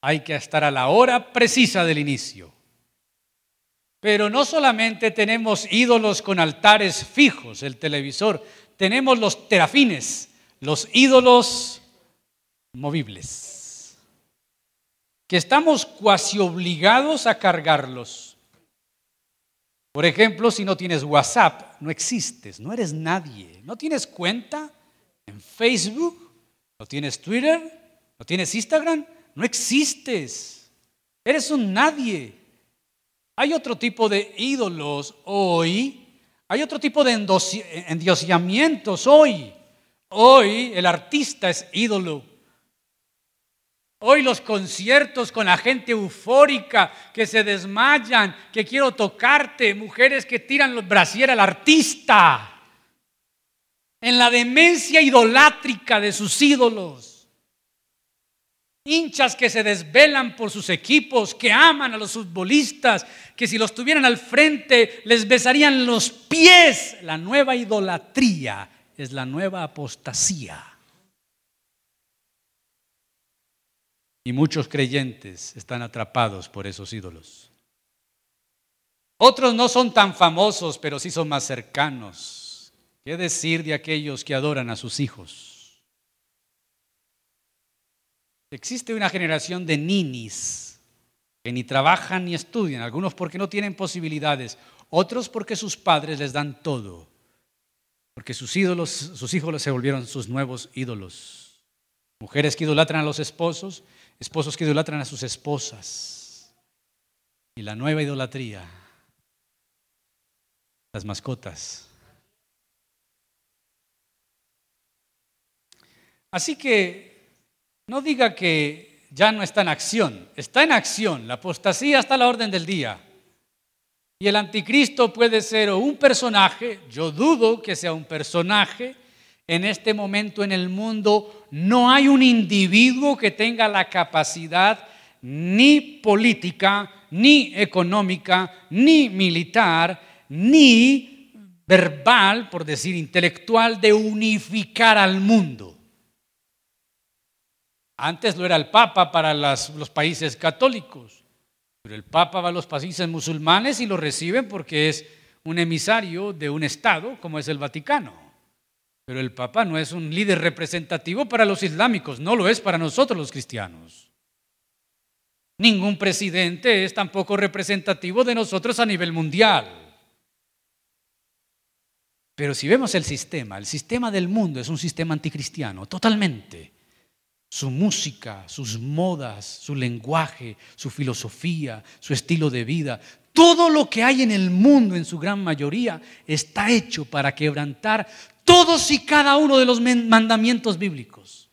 hay que estar a la hora precisa del inicio. Pero no solamente tenemos ídolos con altares fijos, el televisor, tenemos los terafines, los ídolos movibles, que estamos cuasi obligados a cargarlos. Por ejemplo, si no tienes WhatsApp, no existes, no eres nadie, no tienes cuenta en Facebook, no tienes Twitter, no tienes Instagram, no existes. Eres un nadie. Hay otro tipo de ídolos hoy. Hay otro tipo de endiosamientos hoy. Hoy el artista es ídolo. Hoy los conciertos con la gente eufórica que se desmayan, que quiero tocarte, mujeres que tiran los brasier al artista. En la demencia idolátrica de sus ídolos hinchas que se desvelan por sus equipos, que aman a los futbolistas, que si los tuvieran al frente les besarían los pies. La nueva idolatría es la nueva apostasía. Y muchos creyentes están atrapados por esos ídolos. Otros no son tan famosos, pero sí son más cercanos. ¿Qué decir de aquellos que adoran a sus hijos? Existe una generación de ninis que ni trabajan ni estudian, algunos porque no tienen posibilidades, otros porque sus padres les dan todo, porque sus ídolos, sus hijos se volvieron sus nuevos ídolos. Mujeres que idolatran a los esposos, esposos que idolatran a sus esposas. Y la nueva idolatría, las mascotas. Así que no diga que ya no está en acción, está en acción, la apostasía está a la orden del día. Y el anticristo puede ser un personaje, yo dudo que sea un personaje. En este momento en el mundo no hay un individuo que tenga la capacidad ni política, ni económica, ni militar, ni verbal, por decir intelectual, de unificar al mundo. Antes lo era el Papa para los países católicos. Pero el Papa va a los países musulmanes y lo reciben porque es un emisario de un Estado como es el Vaticano. Pero el Papa no es un líder representativo para los islámicos, no lo es para nosotros los cristianos. Ningún presidente es tampoco representativo de nosotros a nivel mundial. Pero si vemos el sistema, el sistema del mundo es un sistema anticristiano, totalmente su música, sus modas, su lenguaje, su filosofía, su estilo de vida. Todo lo que hay en el mundo, en su gran mayoría, está hecho para quebrantar todos y cada uno de los mandamientos bíblicos.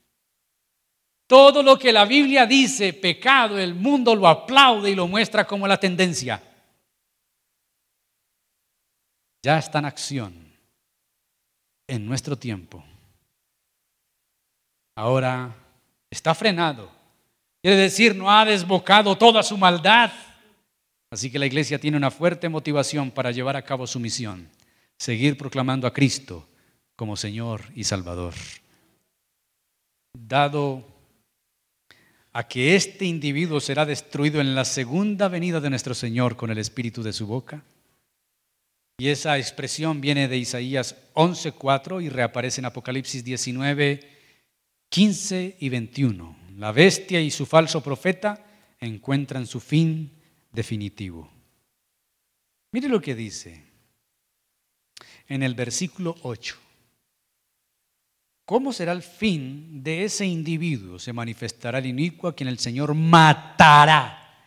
Todo lo que la Biblia dice, pecado, el mundo lo aplaude y lo muestra como la tendencia. Ya está en acción en nuestro tiempo. Ahora Está frenado. Quiere decir, no ha desbocado toda su maldad. Así que la iglesia tiene una fuerte motivación para llevar a cabo su misión, seguir proclamando a Cristo como Señor y Salvador. Dado a que este individuo será destruido en la segunda venida de nuestro Señor con el espíritu de su boca. Y esa expresión viene de Isaías 11:4 y reaparece en Apocalipsis 19 15 y 21. La bestia y su falso profeta encuentran su fin definitivo. Mire lo que dice en el versículo 8. ¿Cómo será el fin de ese individuo? Se manifestará el inicuo a quien el Señor matará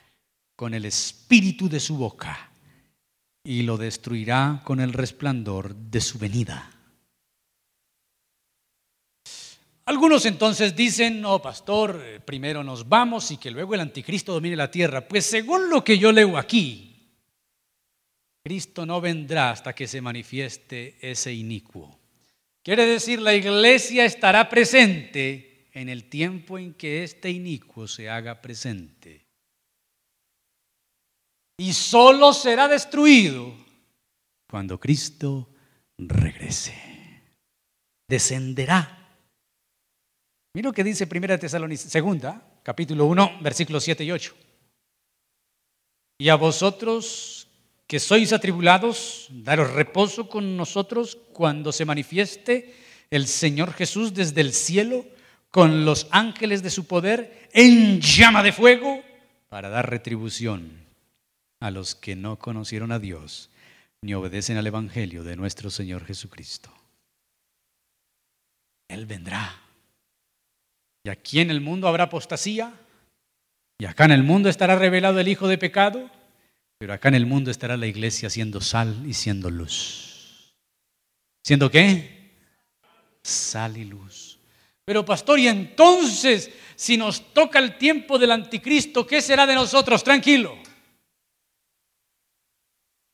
con el espíritu de su boca y lo destruirá con el resplandor de su venida. Algunos entonces dicen, no, pastor, eh, primero nos vamos y que luego el anticristo domine la tierra. Pues según lo que yo leo aquí, Cristo no vendrá hasta que se manifieste ese inicuo. Quiere decir, la iglesia estará presente en el tiempo en que este inicuo se haga presente. Y solo será destruido cuando Cristo regrese. Descenderá Mira lo que dice Primera Tesalonicenses, segunda, capítulo 1, versículos 7 y 8. Y a vosotros que sois atribulados, daros reposo con nosotros cuando se manifieste el Señor Jesús desde el cielo con los ángeles de su poder en llama de fuego para dar retribución a los que no conocieron a Dios ni obedecen al Evangelio de nuestro Señor Jesucristo. Él vendrá y aquí en el mundo habrá apostasía. Y acá en el mundo estará revelado el Hijo de pecado. Pero acá en el mundo estará la iglesia siendo sal y siendo luz. ¿Siendo qué? Sal y luz. Pero pastor, y entonces, si nos toca el tiempo del anticristo, ¿qué será de nosotros? Tranquilo.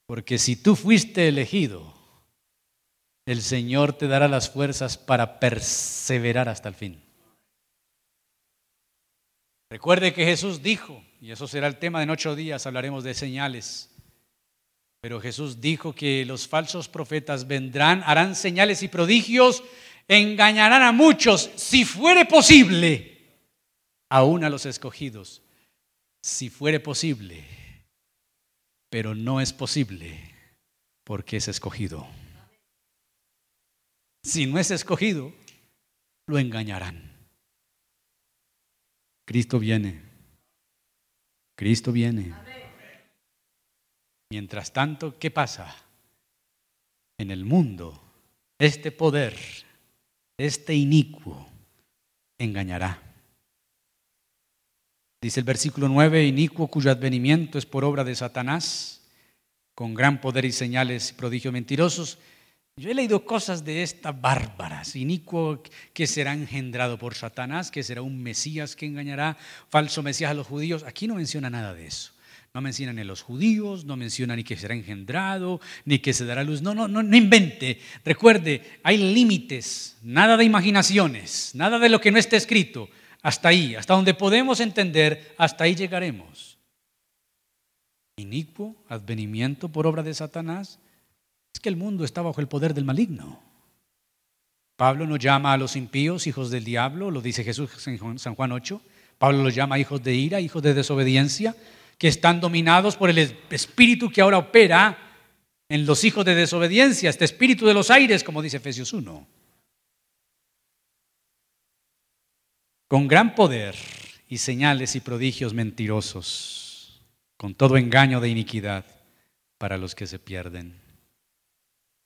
Porque si tú fuiste elegido, el Señor te dará las fuerzas para perseverar hasta el fin. Recuerde que Jesús dijo, y eso será el tema de ocho días, hablaremos de señales. Pero Jesús dijo que los falsos profetas vendrán, harán señales y prodigios, engañarán a muchos, si fuere posible, aún a los escogidos, si fuere posible, pero no es posible porque es escogido. Si no es escogido, lo engañarán. Cristo viene. Cristo viene. Mientras tanto, ¿qué pasa? En el mundo, este poder, este inicuo, engañará. Dice el versículo 9, inicuo cuyo advenimiento es por obra de Satanás, con gran poder y señales y prodigios mentirosos. Yo he leído cosas de estas bárbaras, inicuo que será engendrado por Satanás, que será un Mesías que engañará, falso Mesías a los judíos. Aquí no menciona nada de eso. No menciona ni los judíos, no menciona ni que será engendrado, ni que se dará luz. No, no, no, no invente. Recuerde, hay límites, nada de imaginaciones, nada de lo que no esté escrito. Hasta ahí, hasta donde podemos entender, hasta ahí llegaremos. Inicuo, advenimiento por obra de Satanás, es que el mundo está bajo el poder del maligno. Pablo nos llama a los impíos hijos del diablo, lo dice Jesús en San Juan 8. Pablo los llama hijos de ira, hijos de desobediencia, que están dominados por el espíritu que ahora opera en los hijos de desobediencia, este espíritu de los aires, como dice Efesios 1. con gran poder y señales y prodigios mentirosos, con todo engaño de iniquidad para los que se pierden,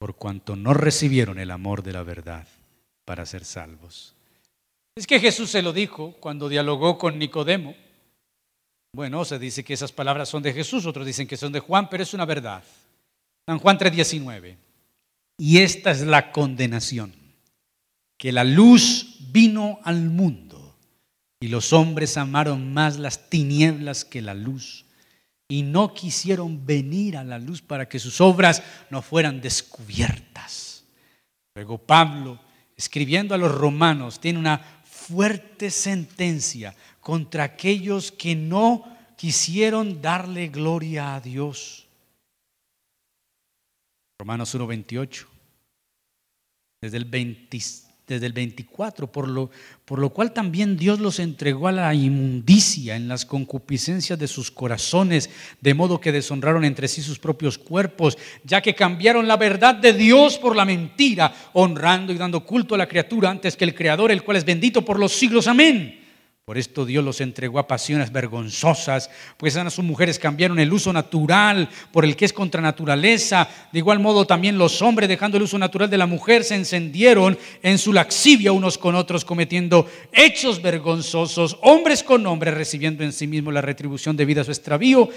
por cuanto no recibieron el amor de la verdad para ser salvos. Es que Jesús se lo dijo cuando dialogó con Nicodemo. Bueno, se dice que esas palabras son de Jesús, otros dicen que son de Juan, pero es una verdad. San Juan 3:19. Y esta es la condenación, que la luz vino al mundo y los hombres amaron más las tinieblas que la luz y no quisieron venir a la luz para que sus obras no fueran descubiertas. Luego Pablo, escribiendo a los romanos, tiene una fuerte sentencia contra aquellos que no quisieron darle gloria a Dios. Romanos 1.28. Desde el 26 desde el 24, por lo, por lo cual también Dios los entregó a la inmundicia en las concupiscencias de sus corazones, de modo que deshonraron entre sí sus propios cuerpos, ya que cambiaron la verdad de Dios por la mentira, honrando y dando culto a la criatura antes que el Creador, el cual es bendito por los siglos. Amén. Por esto Dios los entregó a pasiones vergonzosas, pues a sus mujeres cambiaron el uso natural por el que es contra naturaleza. De igual modo también los hombres, dejando el uso natural de la mujer, se encendieron en su laxivia unos con otros, cometiendo hechos vergonzosos, hombres con hombres, recibiendo en sí mismos la retribución debida a su extravío.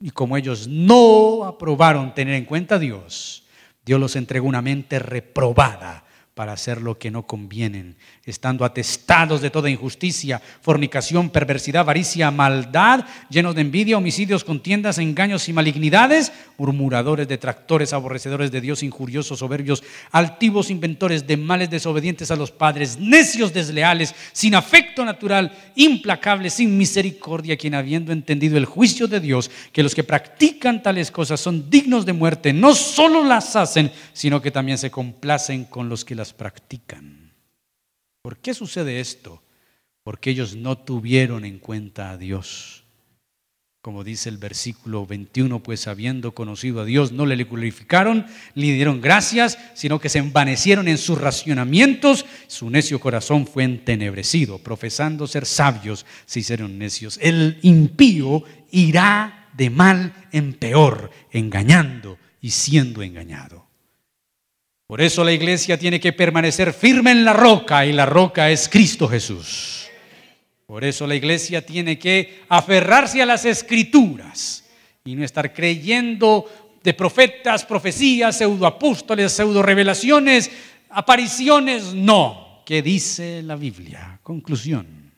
y como ellos no aprobaron tener en cuenta a Dios, Dios los entregó una mente reprobada para hacer lo que no convienen, estando atestados de toda injusticia, fornicación, perversidad, avaricia, maldad, llenos de envidia, homicidios, contiendas, engaños y malignidades, murmuradores, detractores, aborrecedores de Dios, injuriosos, soberbios, altivos, inventores de males, desobedientes a los padres, necios, desleales, sin afecto natural, implacables, sin misericordia, quien habiendo entendido el juicio de Dios, que los que practican tales cosas son dignos de muerte, no solo las hacen, sino que también se complacen con los que las practican. ¿Por qué sucede esto? Porque ellos no tuvieron en cuenta a Dios. Como dice el versículo 21, pues habiendo conocido a Dios, no le glorificaron, ni dieron gracias, sino que se envanecieron en sus racionamientos, su necio corazón fue entenebrecido, profesando ser sabios, se hicieron necios. El impío irá de mal en peor, engañando y siendo engañado. Por eso la iglesia tiene que permanecer firme en la roca y la roca es Cristo Jesús. Por eso la iglesia tiene que aferrarse a las escrituras y no estar creyendo de profetas, profecías, pseudoapóstoles, pseudo revelaciones, apariciones. No, ¿qué dice la Biblia? Conclusión.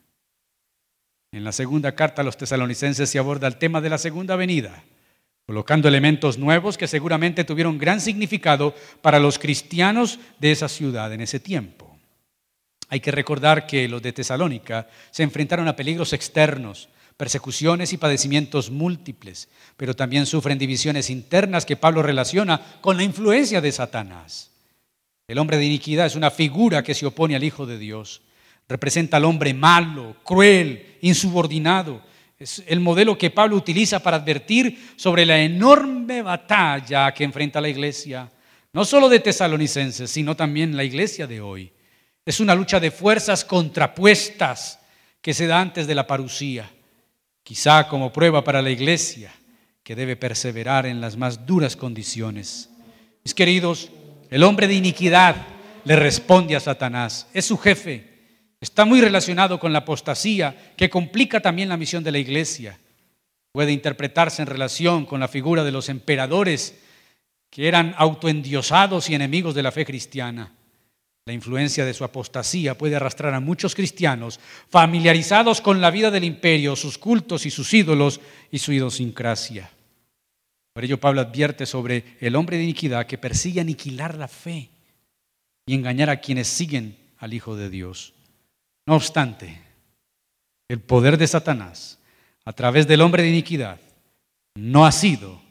En la segunda carta a los tesalonicenses se aborda el tema de la segunda venida colocando elementos nuevos que seguramente tuvieron gran significado para los cristianos de esa ciudad en ese tiempo. Hay que recordar que los de Tesalónica se enfrentaron a peligros externos, persecuciones y padecimientos múltiples, pero también sufren divisiones internas que Pablo relaciona con la influencia de Satanás. El hombre de iniquidad es una figura que se opone al Hijo de Dios. Representa al hombre malo, cruel, insubordinado. Es el modelo que Pablo utiliza para advertir sobre la enorme batalla que enfrenta la iglesia, no solo de tesalonicenses, sino también la iglesia de hoy. Es una lucha de fuerzas contrapuestas que se da antes de la parucía, quizá como prueba para la iglesia que debe perseverar en las más duras condiciones. Mis queridos, el hombre de iniquidad le responde a Satanás, es su jefe, está muy relacionado con la apostasía que complica también la misión de la iglesia. Puede interpretarse en relación con la figura de los emperadores que eran autoendiosados y enemigos de la fe cristiana. La influencia de su apostasía puede arrastrar a muchos cristianos familiarizados con la vida del imperio, sus cultos y sus ídolos y su idiosincrasia. Por ello Pablo advierte sobre el hombre de iniquidad que persigue aniquilar la fe y engañar a quienes siguen al Hijo de Dios. No obstante, el poder de Satanás a través del hombre de iniquidad no ha sido,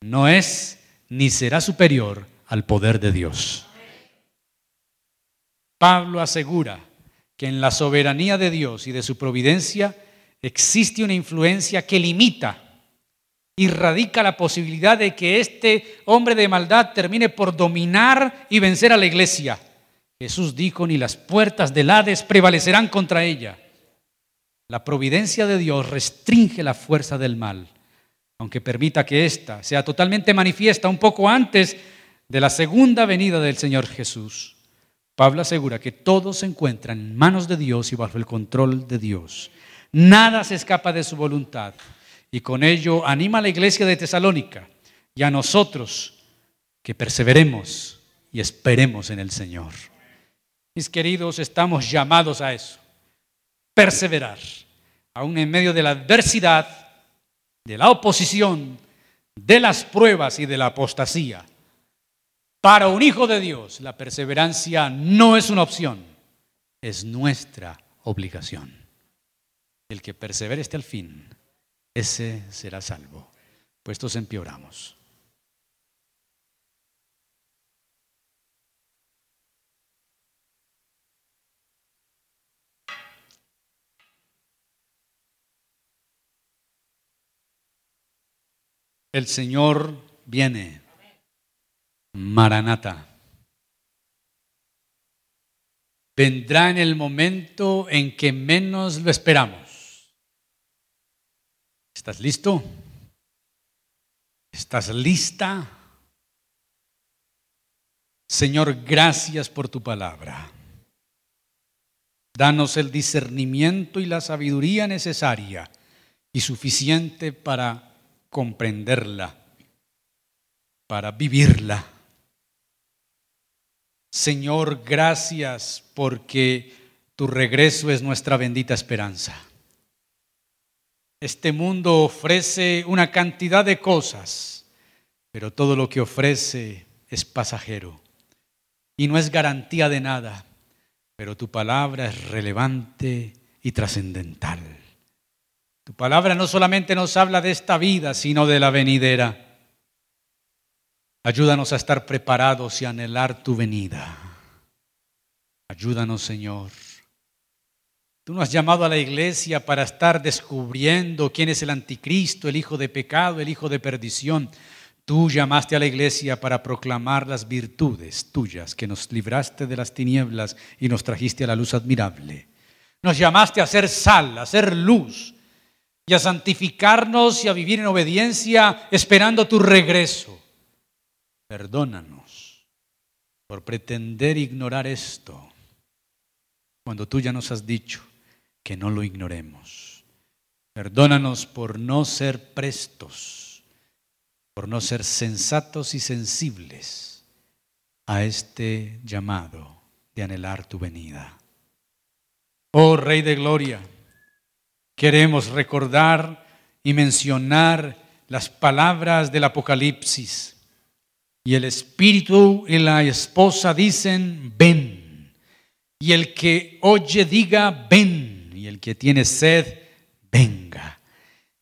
no es ni será superior al poder de Dios. Pablo asegura que en la soberanía de Dios y de su providencia existe una influencia que limita y radica la posibilidad de que este hombre de maldad termine por dominar y vencer a la iglesia. Jesús dijo, ni las puertas del Hades prevalecerán contra ella. La providencia de Dios restringe la fuerza del mal, aunque permita que ésta sea totalmente manifiesta un poco antes de la segunda venida del Señor Jesús. Pablo asegura que todo se encuentra en manos de Dios y bajo el control de Dios. Nada se escapa de su voluntad y con ello anima a la iglesia de Tesalónica y a nosotros que perseveremos y esperemos en el Señor. Mis queridos, estamos llamados a eso, perseverar, aún en medio de la adversidad, de la oposición, de las pruebas y de la apostasía. Para un hijo de Dios, la perseverancia no es una opción, es nuestra obligación. El que persevere hasta el fin ese será salvo. Puestos en pie El Señor viene. Maranata. Vendrá en el momento en que menos lo esperamos. ¿Estás listo? ¿Estás lista? Señor, gracias por tu palabra. Danos el discernimiento y la sabiduría necesaria y suficiente para comprenderla, para vivirla. Señor, gracias porque tu regreso es nuestra bendita esperanza. Este mundo ofrece una cantidad de cosas, pero todo lo que ofrece es pasajero y no es garantía de nada, pero tu palabra es relevante y trascendental. Tu palabra no solamente nos habla de esta vida, sino de la venidera. Ayúdanos a estar preparados y anhelar tu venida. Ayúdanos, Señor Tú nos has llamado a la iglesia para estar descubriendo quién es el anticristo, el hijo de pecado, el hijo de perdición. Tú llamaste a la iglesia para proclamar las virtudes tuyas, que nos libraste de las tinieblas y nos trajiste a la luz admirable. Nos llamaste a ser sal, a ser luz y a santificarnos y a vivir en obediencia esperando tu regreso. Perdónanos por pretender ignorar esto cuando tú ya nos has dicho que no lo ignoremos. Perdónanos por no ser prestos, por no ser sensatos y sensibles a este llamado de anhelar tu venida. Oh Rey de Gloria, queremos recordar y mencionar las palabras del Apocalipsis. Y el Espíritu y la esposa dicen, ven. Y el que oye diga, ven el que tiene sed, venga.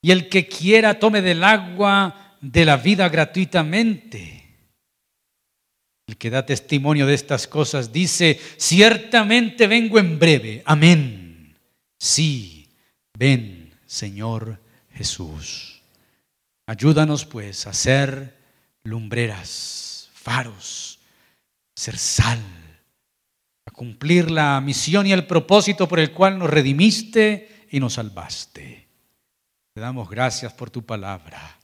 Y el que quiera, tome del agua de la vida gratuitamente. el que da testimonio de estas cosas, dice, ciertamente vengo en breve. Amén. Sí, ven, Señor Jesús. Ayúdanos pues a ser lumbreras, faros, ser sal, a cumplir la misión y el propósito por el cual nos redimiste y nos salvaste. Te damos gracias por tu palabra.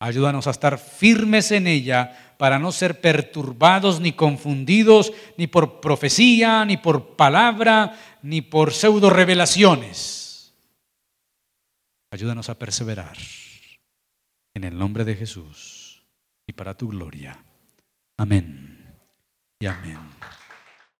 Ayúdanos a estar firmes en ella para no ser perturbados ni confundidos ni por profecía, ni por palabra, ni por pseudo revelaciones. Ayúdanos a perseverar en el nombre de Jesús y para tu gloria. Amén y amén.